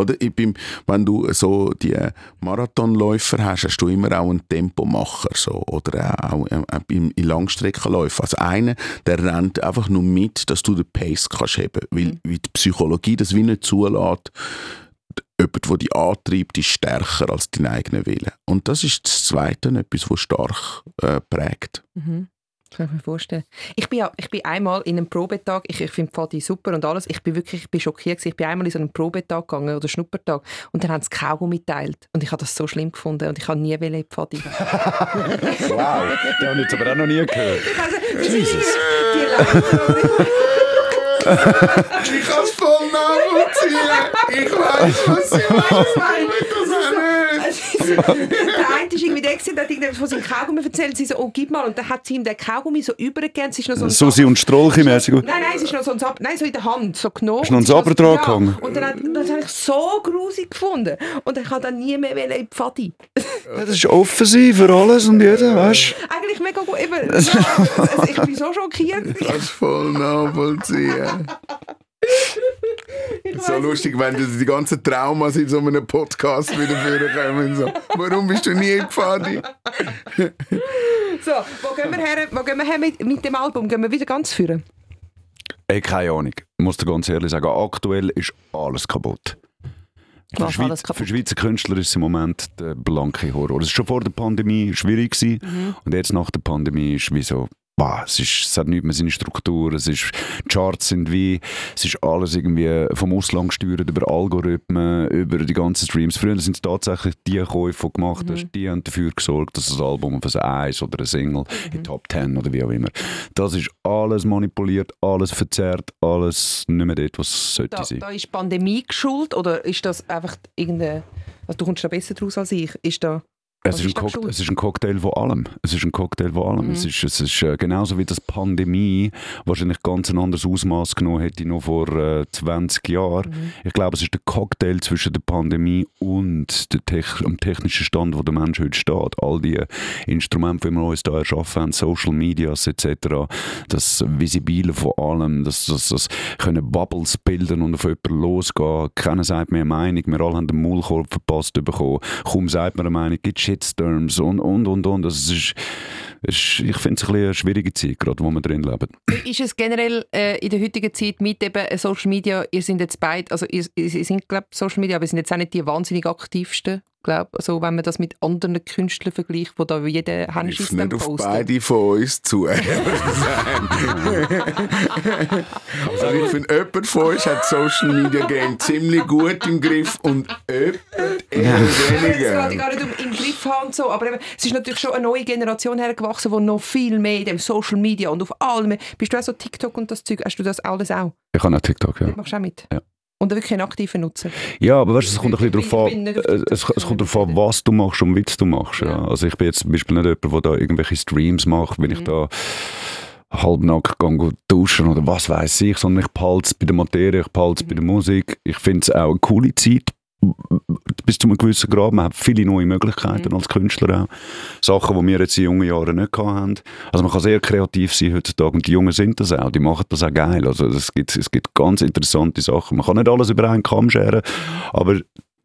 Oder bin, wenn du so die Marathonläufer hast, hast du immer auch einen Tempomacher. So, oder auch äh, äh, im- in Langstreckenläufen. Also einer, der rennt einfach nur mit, dass du den Pace kannst haben. Weil, weil die Psychologie das wie nicht zulässt, jemand, der dich antreibt, ist stärker als dein eigener Wille. Und das ist das Zweite, etwas, was stark äh, prägt. Mhm. Das kann ich mir vorstellen. Ich bin, ja, ich bin einmal in einem Probetag, ich, ich finde Pfadi super und alles, ich bin wirklich ich bin schockiert. gewesen. Ich bin einmal in so einen Probetag gegangen oder Schnuppertag und dann haben sie Kaugummi geteilt. Und ich habe das so schlimm gefunden und ich habe nie wollen Pfadi. (laughs) Wow, den habe ich jetzt aber auch noch nie gehört. Jesus. Die Leute, Ich kann es voll nachvollziehen. Ich weiß, was sie der eine ist irgendwie der, gewesen, der hat irgendetwas von seinem Kaugummi erzählt. Sie so, oh, gib mal. Und dann hat sie ihm den Kaugummi so übergegeben. Es ist noch so Susi und Strolchi mäßig. Nein, nein, es ist noch so ein Sab Nein, so in der Hand, so genommen. Ist noch ein Und sie Saber das- dran ja. gehangen? Und dann hat, das habe ich so grusig gefunden. Und ich habe dann nie mehr in die Pfadi. Das ist offen sein für alles und jeder, weißt Eigentlich mega gut. Eben, ja, (laughs) also ich bin so schockiert. Ich kann es voll nachvollziehen. So lustig, wenn die, die ganzen Traumas in so einem Podcast wieder vorkommen. So. Warum bist du nie gefahren? So, wo gehen wir her, wo gehen wir her mit, mit dem Album? Gehen wir wieder ganz führen? Ey, keine Ahnung. Ich muss dir ganz ehrlich sagen, aktuell ist alles kaputt. Für, Was Schweiz, für Schweizer Künstler ist es im Moment der blanke Horror. Es war schon vor der Pandemie schwierig gewesen, Mhm. und jetzt nach der Pandemie ist wie so, Bah, es, ist, es hat nicht mehr seine Struktur, es ist, die Charts sind wie, es ist alles irgendwie vom Ausland gesteuert, über Algorithmen, über die ganzen Streams. Früher sind es tatsächlich die Käufe, die gemacht hast, die haben dafür gesorgt, dass das Album auf ein Eis oder ein Single in die Top 10 oder wie auch immer. Das ist alles manipuliert, alles verzerrt, alles nicht mehr dort, was es sollte Da, sein. da ist Pandemie geschuld oder ist das einfach irgendeine... Also du kommst da besser draus als ich. Ist da... Es ist, ein ist es ist ein Cocktail von allem. Es ist ein Cocktail von allem. Mhm. Es ist, es ist äh, genauso wie das Pandemie wahrscheinlich ganz ein anderes Ausmaß genommen hätte noch vor äh, 20 Jahren. Mhm. Ich glaube, es ist der Cocktail zwischen der Pandemie und der Tech dem technischen Stand, wo der Mensch heute steht. All die Instrumente, die wir uns da erschaffen haben, Social Medias etc., das Visibile von allem, das, das, das können Bubbles bilden und auf jemanden losgehen. Keiner sagt mehr Meinung. Wir alle haben den Maulkorb verpasst bekommen. Kaum sagt man eine Meinung, gibt Shitstorms und, und, und, und. Das ist, ist, ich finde es ein eine schwierige Zeit, gerade wo wir drin leben. Ist es generell äh, in der heutigen Zeit mit eben Social Media, ihr sind jetzt beide, also ihr, ihr sind glaube Social Media, aber ihr sind jetzt auch nicht die wahnsinnig aktivsten, glaube also wenn man das mit anderen Künstlern vergleicht, wo da jeder Trifft Handschiss nicht dann auf postet. beide von uns zu. (laughs) also ich finde, jemand von uns hat Social Media Game ziemlich gut im Griff und jemand eher Es geht weniger. gar nicht um im Griff haben und so, aber eben, es ist natürlich schon eine neue Generation hergewachsen, die noch viel mehr in dem Social Media und auf allem. Bist du auch so TikTok und das Zeug? Hast du das alles auch? Ich habe auch TikTok, ja. Das machst du auch mit? Ja. Und wirklich ein aktiver Nutzer. Ja, aber weißt, du, es kommt ein bisschen darauf an, äh, es, es kommt darauf an, was du machst und wie du machst. Ja. Ja. Also ich bin jetzt zum Beispiel nicht jemand, der da irgendwelche Streams macht, wenn Mhm. ich da halbnackt gehe duschen oder was weiß ich, sondern ich behalte es bei der Materie, ich behalte es bei der Musik. Ich finde es auch eine coole Zeit, bis zu einem gewissen Grad. Man hat viele neue Möglichkeiten als Künstler auch. Sachen, die wir jetzt in jungen Jahren nicht gehabt haben. Also man kann sehr kreativ sein heutzutage und die Jungen sind das auch, die machen das auch geil. Also es gibt, es gibt ganz interessante Sachen. Man kann nicht alles über einen Kamm scheren, aber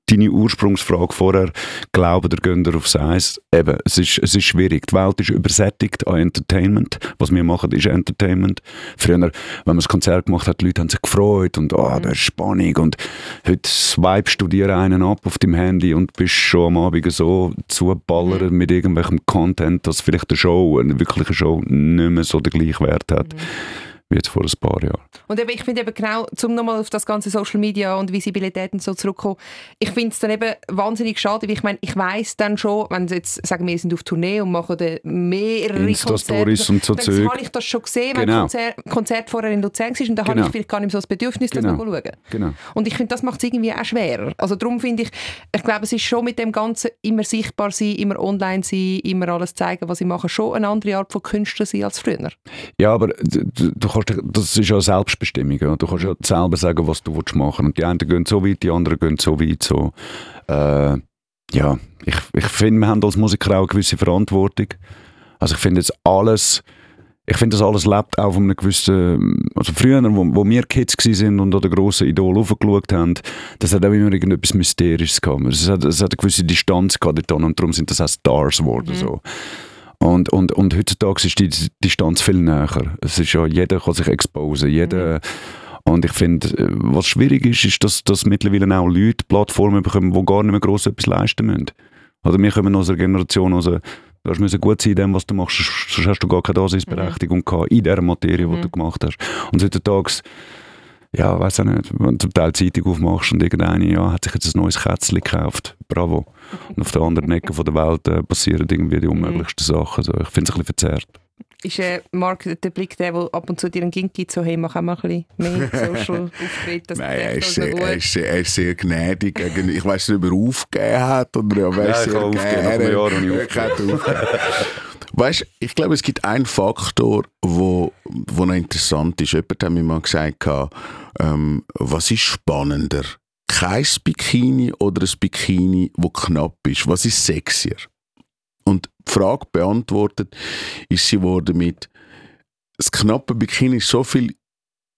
deine Ursprungsfrage vorher, glauben der Günder aufs Eis, eben, es ist, es ist schwierig. Die Welt ist übersättigt an Entertainment. Was wir machen, ist Entertainment. Früher, wenn man das Konzert gemacht hat, die Leute haben sich gefreut und oh, da ist Spannung und heute swipest du dir einen ab auf dem Handy und bist schon am Abend so zugeballert mit irgendwelchem Content, dass vielleicht eine Show, eine wirkliche Show, nicht mehr so den gleichen Wert hat. Wie jetzt vor ein paar Jahren. Und eben, ich finde eben genau, um nochmal auf das ganze Social Media und Visibilität und so zurückzukommen, ich finde es dann eben wahnsinnig schade, weil ich meine, ich weiss dann schon, wenn sie jetzt sagen, wir sind auf Tournee und machen dann mehrere Konzerte, und so dann habe ich das schon gesehen, wenn Genau. ein Konzert, Konzert vorher in Luzern war und habe Genau. ich vielleicht gar nicht mehr so das Bedürfnis, das Genau. noch zu schauen. Genau. Und ich finde, das macht es irgendwie auch schwerer. Also darum finde ich, ich glaube, es ist schon mit dem Ganzen immer sichtbar sein, immer online sein, immer alles zeigen, was ich mache, schon eine andere Art von Künstler sein als früher. Ja, aber du, du du das ist ja Selbstbestimmung. Ja. Du kannst ja selber sagen, was du willst machen Und die einen gehen so weit, die anderen gehen so weit. So. Äh, ja, ich, ich finde, wir haben als Musiker auch eine gewisse Verantwortung. Also ich finde jetzt alles, ich finde, das alles lebt auch von einem gewissen, also früher, wo, wo wir Kids sind und an den grossen Idol aufgeschaut haben, das hat auch immer irgendetwas Mysterisches gehabt. Es hat, es hat eine gewisse Distanz gehabt und darum sind das auch Stars geworden. So. Und, und, und heutzutage ist die Distanz viel näher. Es ist ja, jeder kann sich exposen, jeder... Und ich finde, äh, was schwierig ist, ist, dass, dass mittlerweile auch Leute Plattformen bekommen, die gar nicht mehr gross etwas leisten müssen. Oder wir kommen aus einer Generation, also du müssen gut sein in dem, was du machst, sonst hast du gar keine Daseinsberechtigung gehabt in der Materie, die du gemacht hast. Und heutzutage, ja, weiß auch nicht, wenn du zum Teil die Zeitung aufmachst und irgendeine, ja, hat sich jetzt ein neues Kätzchen gekauft, bravo. Und auf der anderen Ecke von der Welt äh, passieren irgendwie die unmöglichsten Sachen. Also ich finde es ein bisschen verzerrt. Ist äh, Mark der Blick der, der ab und zu dir einen Gink gibt, so hey, mach auch mal ein bisschen mehr (laughs) Social Auftritt, Nein, er ist, sehr, gut. er, ist sehr, er ist sehr gnädig. gegen- Ich weiß nicht, ob er aufgegeben hat oder er Ja, ist ich habe aufgegeben, nach einem Jahr habe ich Er aufgegeben. Weißt ich glaube, es gibt einen Faktor, wo, wo noch interessant ist. Jemand hat mir mal gesagt, ähm, was ist spannender? Kein Bikini oder ein Bikini, wo knapp ist? Was ist sexier? Und die Frage beantwortet ist sie worden mit das knappe Bikini ist so viel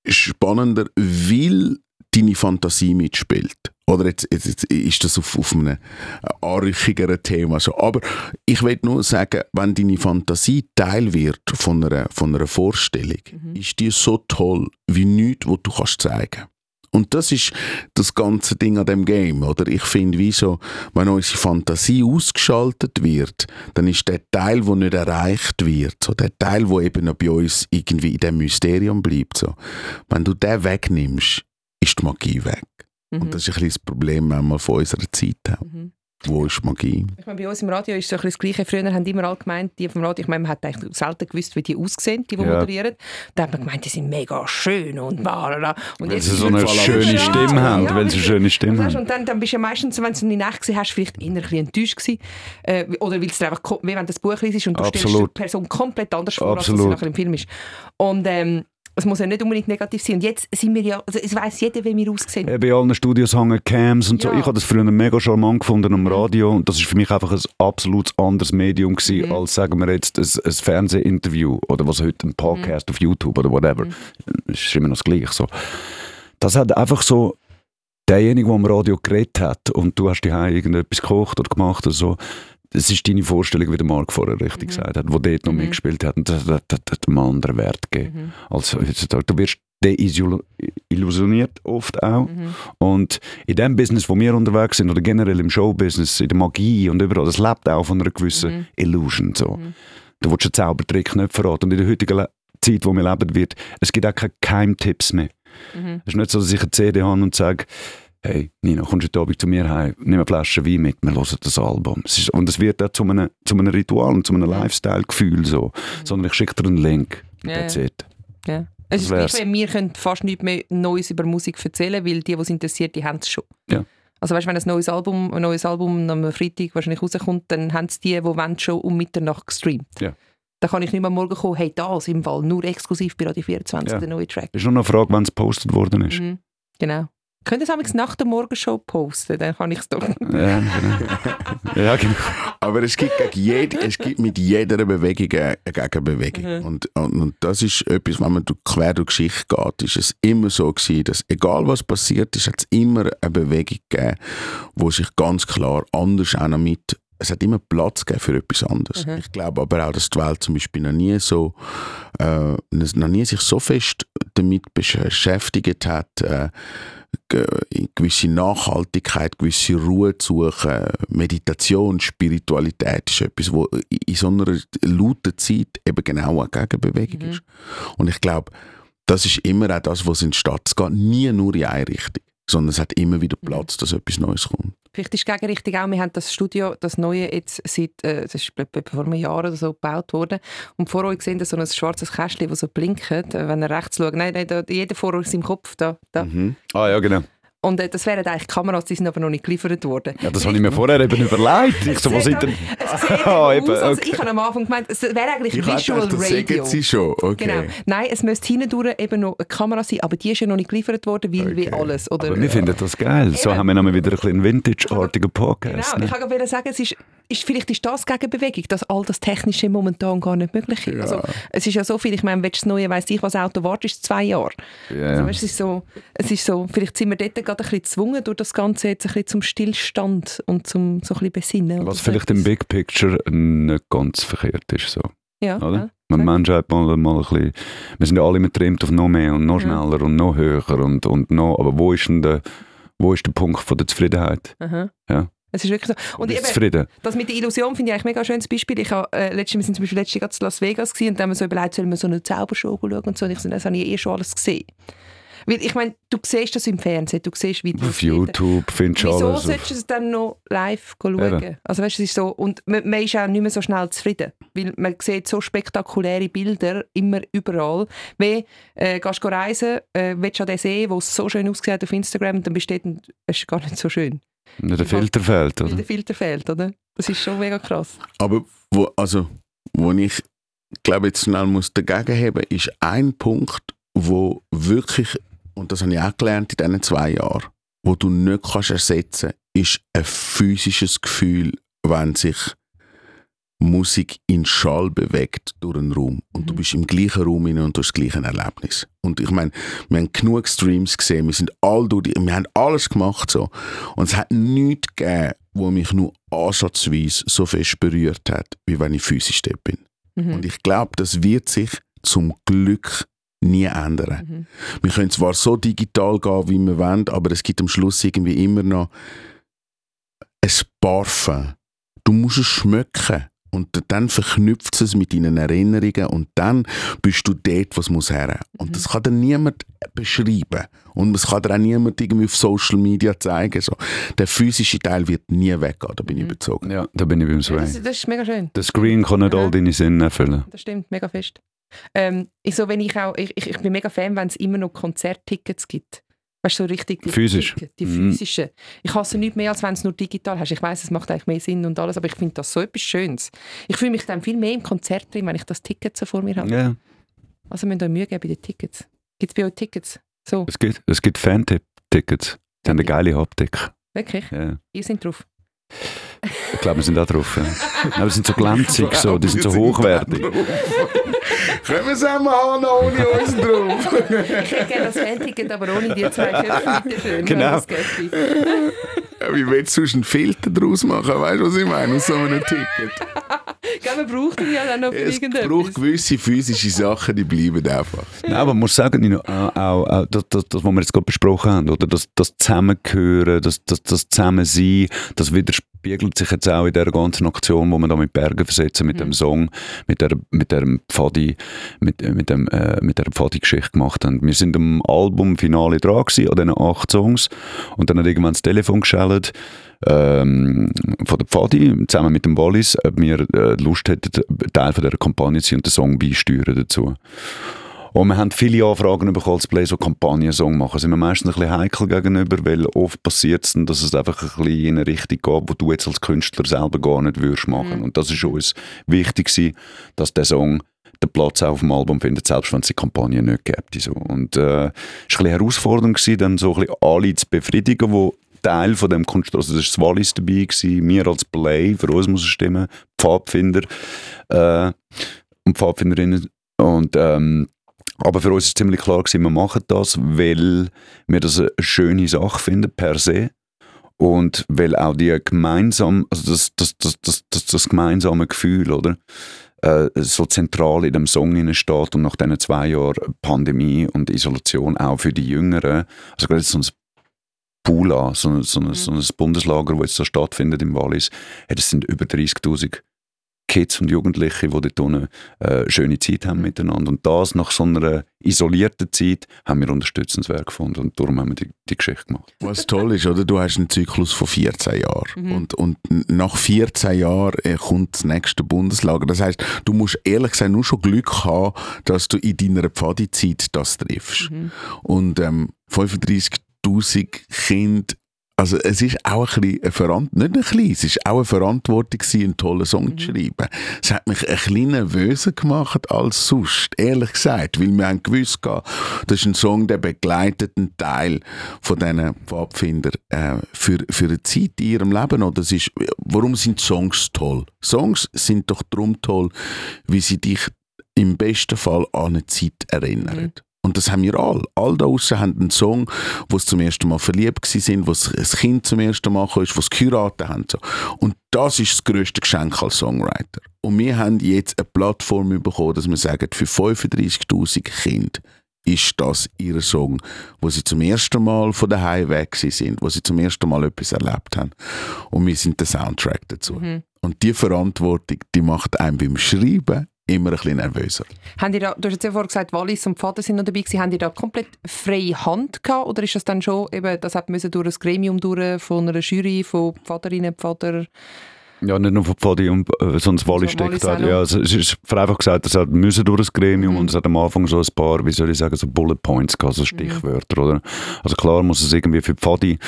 spannender, weil deine Fantasie mitspielt. Oder jetzt, jetzt, jetzt ist das auf, auf einem anrüchigeren Thema so. Aber ich will nur sagen, wenn deine Fantasie Teil wird von einer, von einer Vorstellung, ist die so toll wie nichts, was du kannst zeigen Und das ist das ganze Ding an dem Game, oder? Ich finde, wie so, wenn unsere Fantasie ausgeschaltet wird, dann ist der Teil, der nicht erreicht wird, so der Teil, der eben noch bei uns irgendwie in dem Mysterium bleibt, so. Wenn du den wegnimmst, ist die Magie weg. Und das ist ein bisschen das Problem manchmal von unserer Zeit auch. Wo ist Magie? Ich meine, bei uns im Radio ist so ein bisschen das Gleiche. Früher haben immer alle gemeint, die vom Radio, ich meine, man hat eigentlich selten gewusst, wie die aussehen, die, die Ja. moderieren. Da hat man gemeint, die sind mega schön und bla Und Weil sie ist so eine schöne Ja, Stimme haben, ja, weil sie eine schöne Stimme haben. Und dann, dann bist du ja meistens, wenn du in die Nacht gesehen hast, vielleicht innerlich ein bisschen enttäuscht gewesen. Äh, oder weil es einfach, wie wenn das Buch liest und du stellst Absolut. die Person komplett anders vor, als Absolut. sie nachher im Film ist. Und ähm, es muss ja nicht unbedingt negativ sein. Und jetzt sind wir ja, also es weiss jeder, wie wir aussehen. Äh, Bei allen Studios hängen Cams und so. Ja. Mhm. Ich habe das früher mega charmant gefunden am Radio und das ist für mich einfach ein absolut anderes Medium gewesen, Mhm. als sagen wir jetzt ein, ein Fernsehinterview oder was heute ein Podcast auf YouTube oder whatever. Mhm. Es ist immer noch das Gleiche. So. Das hat einfach so derjenige, der am Radio geredet hat und du hast dir irgendetwas gekocht oder gemacht oder so, das ist deine Vorstellung, wie der Marc vorher Mhm. richtig gesagt hat, wo dort noch mitgespielt hat. Und das, das, das hat einem anderen Wert gegeben. Mhm. als heutzutage. Du wirst deillusioniert oft auch. Mhm. Und in dem Business, wo wir unterwegs sind, oder generell im Showbusiness, in der Magie und überall, das lebt auch von einer gewissen Mhm. Illusion. So. Du willst einen Zaubertrick nicht verraten. Und in der heutigen Le Zeit, wo wir leben, wird, es gibt auch keine Keimtipps mehr. Mhm. Es ist nicht so, dass ich eine CD habe und sage, hey, Nina, kommst du heute Abend zu mir heim, nimm eine Flasche Wein mit, wir hören das Album. Ist, und es wird auch zu einem, zu einem Ritual und zu einem Lifestyle-Gefühl so. Sondern ich schicke dir einen Link. Ja, That's ja. it. Ja. Es ist gleich, wir können fast nichts mehr Neues über Musik erzählen, weil die, die es interessiert, die haben es schon. Ja. Also weißt, wenn ein neues Album, ein neues Album am Freitag wahrscheinlich rauskommt, dann haben es die, die wollen, schon um Mitternacht gestreamt. Ja. Da kann ich nicht mehr morgen kommen, hey, das im Fall, nur exklusiv bei Radio 24, Ja. der neue Track. Ist nur noch eine Frage, wann es gepostet worden ist. Mhm. Genau. Könnt ihr es nach der Morgenshow posten, dann kann ich es doch. Ja, genau. ja, genau. Aber es gibt, gegen jede, es gibt mit jeder Bewegung eine Gegenbewegung. Mhm. Und, und, und das ist etwas, wenn man durch- quer durch die Geschichte geht, ist es immer so gewesen, dass egal was passiert ist, hat es immer eine Bewegung gegeben, wo sich ganz klar anders auch noch mit es hat immer Platz gegeben für etwas anderes. Mhm. Ich glaube aber auch, dass die Welt zum Beispiel noch nie so äh, noch nie sich so fest damit beschäftigt hat, äh, gewisse Nachhaltigkeit, gewisse Ruhe zu suchen, Meditation, Spiritualität ist etwas, wo in so einer lauten Zeit eben genau eine Gegenbewegung ist. Und ich glaube, das ist immer auch das, was entsteht. Es geht nie nur in eine Richtung, sondern es hat immer wieder Platz, dass etwas Neues kommt. Vielleicht ist die Gegenrichtung auch, wir haben das Studio, das neue, jetzt seit, äh, das ist vor einem Jahr oder so gebaut worden. Und vor euch sehen so ein schwarzes Kästchen, das so blinkt, äh, wenn ihr rechts schaut. Nein, nein, da, jeder vor euch ist im Kopf, da, da. Ah ja, genau. Und äh, das wären eigentlich Kameras, die sind aber noch nicht geliefert worden. Ja, das habe ich mir vorher eben überlegt. Ich so, was sind denn... Sieht (laughs) Ah, eben aus, also okay. ich habe am Anfang gemeint, es wäre eigentlich Ich Visual gedacht, das Radio. sagen sie schon. Okay. Genau. Nein, es müsste hindurch eben noch eine Kamera sein, aber die ist ja noch nicht geliefert worden, weil wie alles. Oder, Aber wir finden das geil. So Eben. haben wir dann wieder ein bisschen vintage-artigen Podcast. Genau, ne? ich kann gerade sagen, es ist, ist, vielleicht ist das Gegenbewegung, dass all das Technische momentan gar nicht möglich ist. Also, es ist ja so viel, ich meine, willst du das neue, weiss ich, was Auto wartet, ist zwei Jahre. Ja, Also, ja. weißt, es, ist so, es ist so, vielleicht sind wir dort gerade ein bisschen gezwungen, durch das Ganze jetzt ein bisschen zum Stillstand und zum so ein bisschen Besinnen. Was vielleicht im etwas. Big Picture nicht ganz verkehrt ist. So, ja, oder? ja. Man Mensch hat mal, mal ein bisschen, wir sind ja alle immer getrimmt auf noch mehr und noch schneller und noch höher und, und noch, aber wo ist denn der, wo ist der Punkt von der Zufriedenheit? Aha. Ja. Es ist wirklich so. Und Bist eben, du zufrieden? Das mit der Illusion finde ich eigentlich ein mega schönes Beispiel. Ich habe, äh, letzte, wir sind zum Beispiel letztes Jahr in Las Vegas gewesen, und da haben wir so überlegt, sollen wir so eine Zaubershow schauen und so. Und ich so, das habe ich eh schon alles gesehen. Weil ich meine, du siehst das im Fernsehen, du siehst Videos. Auf YouTube findest du Wieso alles. solltest du es dann noch live schauen? Eben. Also weißt, du, es ist so, und man, man ist auch nicht mehr so schnell zufrieden, weil man sieht so spektakuläre Bilder immer überall. Wie äh, gehst du reisen, äh, willst du an den See, wo es so schön aussieht auf Instagram, dann besteht es ist gar nicht so schön, der Filter fehlt, oder? der Filter fehlt, oder? Das ist schon mega krass. Aber wo, also, wo ich glaube jetzt schnell muss dagegen heben, ist ein Punkt, wo wirklich, und das habe ich auch gelernt in diesen zwei Jahren, wo du nicht kannst ersetzen, ist ein physisches Gefühl, wenn sich Musik in Schall bewegt durch einen Raum und du bist im gleichen Raum und du hast das gleiche Erlebnis. Und ich meine, wir haben genug Streams gesehen, wir sind all durch die, wir haben alles gemacht so und es hat nichts gegeben, wo mich nur ansatzweise so fest berührt hat, wie wenn ich physisch dort bin. Mhm. Und ich glaube, das wird sich zum Glück nie ändern. Wir können zwar so digital gehen, wie wir wollen, aber es gibt am Schluss irgendwie immer noch ein Parfum. Du musst es schmecken. Und dann verknüpft es mit deinen Erinnerungen und dann bist du dort, was muss her. Und das kann dir niemand beschreiben. Und das kann dir auch niemand irgendwie auf Social Media zeigen. So. Der physische Teil wird nie weggehen, da bin ich überzeugt. Ja, da bin ich beim Ja, Sway. das, das ist mega schön. Der Screen kann nicht Aha. all deine Sinne erfüllen. Das stimmt, mega fest. Ähm, ich, so, wenn ich, auch, ich, ich ich bin mega Fan, wenn es immer noch Konzerttickets gibt. Weißt du, so richtig die, Physisch. Ticket, die Mhm. physischen. Ich hasse nicht mehr, als wenn es nur digital hast. Ich weiß, es macht eigentlich mehr Sinn und alles, aber ich finde das so etwas Schönes. Ich fühle mich dann viel mehr im Konzert drin, wenn ich das Ticket so vor mir habe. Ja, Also müsst ihr euch Mühe geben bei den Tickets. Gibt es bei euch Tickets? So, es gibt, es gibt Fan-Tickets. Die haben eine geile Haptik. wirklich? Ja. Ihr seid drauf. Ich glaube, wir sind auch drauf. Ja. Aber sie sind so glänzig, so, die sind so hochwertig. Können wir es auch mal haben, ohne uns drauf? Ich hätte gerne das Fan-Ticket, aber ohne die zwei Köpfe. Bitte schön. Genau. Wie willst du sonst einen Filter draus machen? Weißt du, was ich meine? Aus so einem Ticket. Gell, man braucht ihn ja dann noch für Es irgendetwas. braucht gewisse physische Sachen, die bleiben einfach. Nein, aber man muss sagen, Nino, auch, auch, auch das, das, das, was wir jetzt gerade besprochen haben, oder? Das, das Zusammengehören, das, das, das Zusammensein, das widerspiegelt sich jetzt auch in dieser ganzen Aktion, die wir da mit Bergen versetzen, mit dem Song, mit der, mit der Pfadi, mit, äh, mit, dem, äh, mit der Pfadi-Geschichte gemacht haben. Wir sind am Albumfinale dran gewesen, an diesen acht Songs, und dann hat irgendwann das Telefon geschellt, ähm, von der Pfadi, zusammen mit dem Wallis, ob wir äh, Lust hätten, Teil von dieser Kampagne zu sein und den Song beisteuern dazu. Und wir haben viele Anfragen bekommen, als Play so Kampagnensong machen. Sind wir meistens ein bisschen heikel gegenüber, weil oft passiert es dann, dass es einfach ein bisschen in eine Richtung geht, wo du jetzt als Künstler selber gar nicht würdest machen. Und das ist uns wichtig gewesen, dass der Song den Platz auf dem Album findet, selbst wenn es die Kampagne nicht gibt. So. Und äh, es war ein bisschen herausfordernd, gewesen, dann so ein bisschen alle zu befriedigen, die Teil von dem Kunst, also das das Wallis dabei, gewesen, wir als Play, für uns muss es stimmen, Pfadfinder äh, und Pfadfinderinnen. Und ähm, aber für uns ist ziemlich klar gewesen, wir machen das, weil wir das eine schöne Sache finden, per se. Und weil auch die gemeinsam, also das, das, das, das, das, das gemeinsame Gefühl, oder? Äh, so zentral in dem Song steht und nach diesen zwei Jahren Pandemie und Isolation auch für die Jüngeren, also gerade so ein Pula, so, ein- so, ein- so ein Bundeslager, das jetzt da stattfindet im Wallis, hey, das sind über 30'000 Kids und Jugendliche, die dort unten äh, schöne Zeit haben miteinander. Und das nach so einer isolierten Zeit haben wir unterstützenswert gefunden und darum haben wir die, die Geschichte gemacht. Was toll ist, oder? Du hast einen Zyklus von 14 Jahren. Und, und nach 14 Jahren äh, kommt das nächste Bundeslager. Das heißt, du musst ehrlich gesagt nur schon Glück haben, dass du in deiner Pfadizeit das triffst. Und ähm, 35.000 Kinder also es ist auch ein bisschen eine Verantwortung, nicht ein bisschen, es ist auch eine Verantwortung gewesen, einen tollen Song zu schreiben. Es hat mich ein bisschen nervöser gemacht als sonst, ehrlich gesagt, weil wir haben gewusst, das ist ein Song, der begleitet einen Teil von diesen Pfadfinder äh, für, für eine Zeit in ihrem Leben. Oder es ist, warum sind Songs toll? Songs sind doch darum toll, wie sie dich im besten Fall an eine Zeit erinnern. Und das haben wir alle. All da draussen haben einen Song, wo sie zum ersten Mal verliebt sind, wo ein Kind zum ersten Mal kam, wo sie geheiratet haben. So. Und das ist das grösste Geschenk als Songwriter. Und wir haben jetzt eine Plattform bekommen, dass wir sagen, für 35'000 Kinder ist das ihr Song, wo sie zum ersten Mal von weg gewesen sind, wo sie zum ersten Mal etwas erlebt haben. Und wir sind der Soundtrack dazu. Und die Verantwortung, die macht einem beim Schreiben immer ein bisschen nervöser. Haben die da, du hast jetzt ja vorhin gesagt, Wallis und Vater sind noch dabei gewesen. Haben die da komplett freie Hand gehabt? Oder ist das dann schon, eben, das hat müssen durch ein Gremium durch, von einer Jury, von Pfaderinnen, Pfader? Ja, nicht nur von Pfadi, und, äh, sondern das Wallis So, steckt halt. Ja, es es ist vereinfacht gesagt, es hat müssen durch das Gremium und es hat am Anfang so ein paar, wie soll ich sagen, so Bullet Points gehabt, so Stichwörter, oder? Also klar muss es irgendwie für Pfadi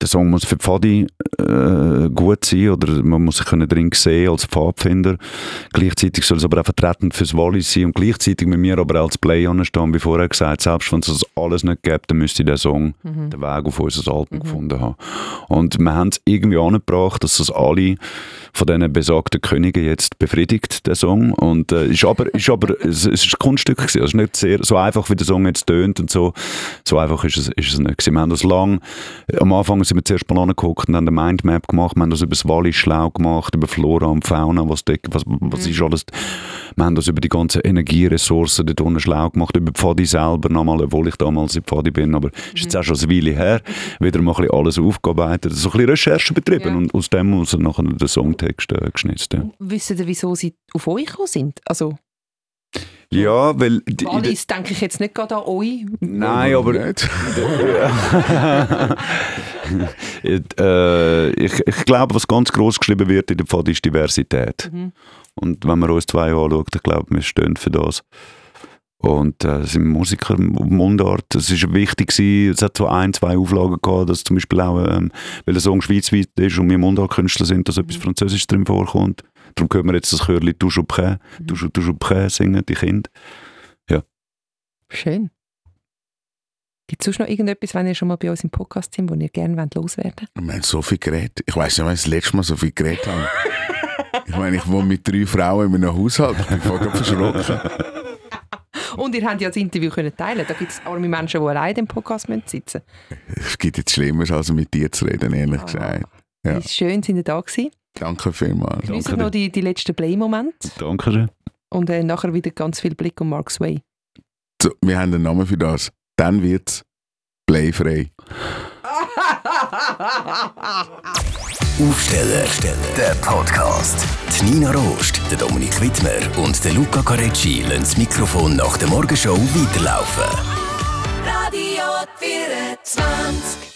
der Song muss für Pfadi äh, gut sein oder man muss sich können drin sehen als Pfadfinder. Gleichzeitig soll es aber auch vertretend fürs Wallis sein und gleichzeitig mit mir aber als Play anstehen, wie vorher gesagt, selbst wenn es das alles nicht gäbe, dann müsste der Song den Weg auf unser Album gefunden haben. Und wir haben es irgendwie angebracht, dass das alle von diesen besagten Königen jetzt befriedigt, der Song. Und äh, ist aber, ist aber (laughs) es, es ist ein Kunststück gewesen. Also nicht sehr, so einfach, wie der Song jetzt tönt und so. So einfach ist es, ist es nicht gewesen. Wir haben das lang, am Anfang sind wir zuerst mal angeguckt und haben eine Mindmap gemacht. Wir haben das über das Wallis schlau gemacht, über Flora und Fauna, was, dort, was, was Mhm. ist alles. Wir haben das über die ganzen Energieressourcen dort unten schlau gemacht, über Pfadi selber nochmal, obwohl ich damals in Pfadi bin, aber ist Mhm. jetzt auch schon eine Weile her, wieder mal ein bisschen alles aufgearbeitet, so ein bisschen Recherche betrieben Ja. und aus dem aus nachher den Songtext äh, geschnitzt. Ja, Wissen Sie, wieso Sie auf euch gekommen sind? Also, ja weil... Die, Wallis denke ich jetzt nicht gerade an euch. Nein, aber... Nicht? (laughs) äh, ich, ich glaube, was ganz groß geschrieben wird in der Pfad ist Diversität. Mhm. Und wenn man uns zwei anschaut, ich glaube, wir stehen für das. Und äh, sind Musiker Mundart. Es ist wichtig gewesen, es hat so ein, zwei Auflagen gehabt, dass zum Beispiel auch, ähm, weil der Song schweizweit ist und wir Mundartkünstler sind, dass etwas Französisch drin vorkommt. Darum können wir jetzt das Chörli «Toujours prêt», «Toujours, toujours prêt» singen, die Kinder. Schön. Gibt es sonst noch irgendetwas, wenn ihr schon mal bei uns im Podcast sind, wo ihr gerne wollt loswerden Wir haben so viel geredet. Ich weiß nicht, wann ich das letzte Mal so viel geredet habe. Ich meine, ich wohne mit drei Frauen in einem Haushalt. Ich bin voll verschrocken. (laughs) Und ihr habt ja das Interview können teilen Da gibt es arme Menschen, die allein im Podcast müssen sitzen Es gibt jetzt Schlimmeres, als mit dir zu reden, ehrlich Ah. gesagt. müssen. Ja. Ist schön, sind ihr da gewesen. Danke vielmals. Geniessen noch die, die letzten Play-Momente. Danke schön. Und äh, nachher wieder ganz viel Blick um Mark Sway. So, wir haben einen Namen für das. Dann wird es playfrei. (laughs) Aufsteller, der Podcast. Die Nina Rost, der Dominik Wittmer und der Luca Carecci lassen das Mikrofon nach der Morgenshow weiterlaufen. Radio 24.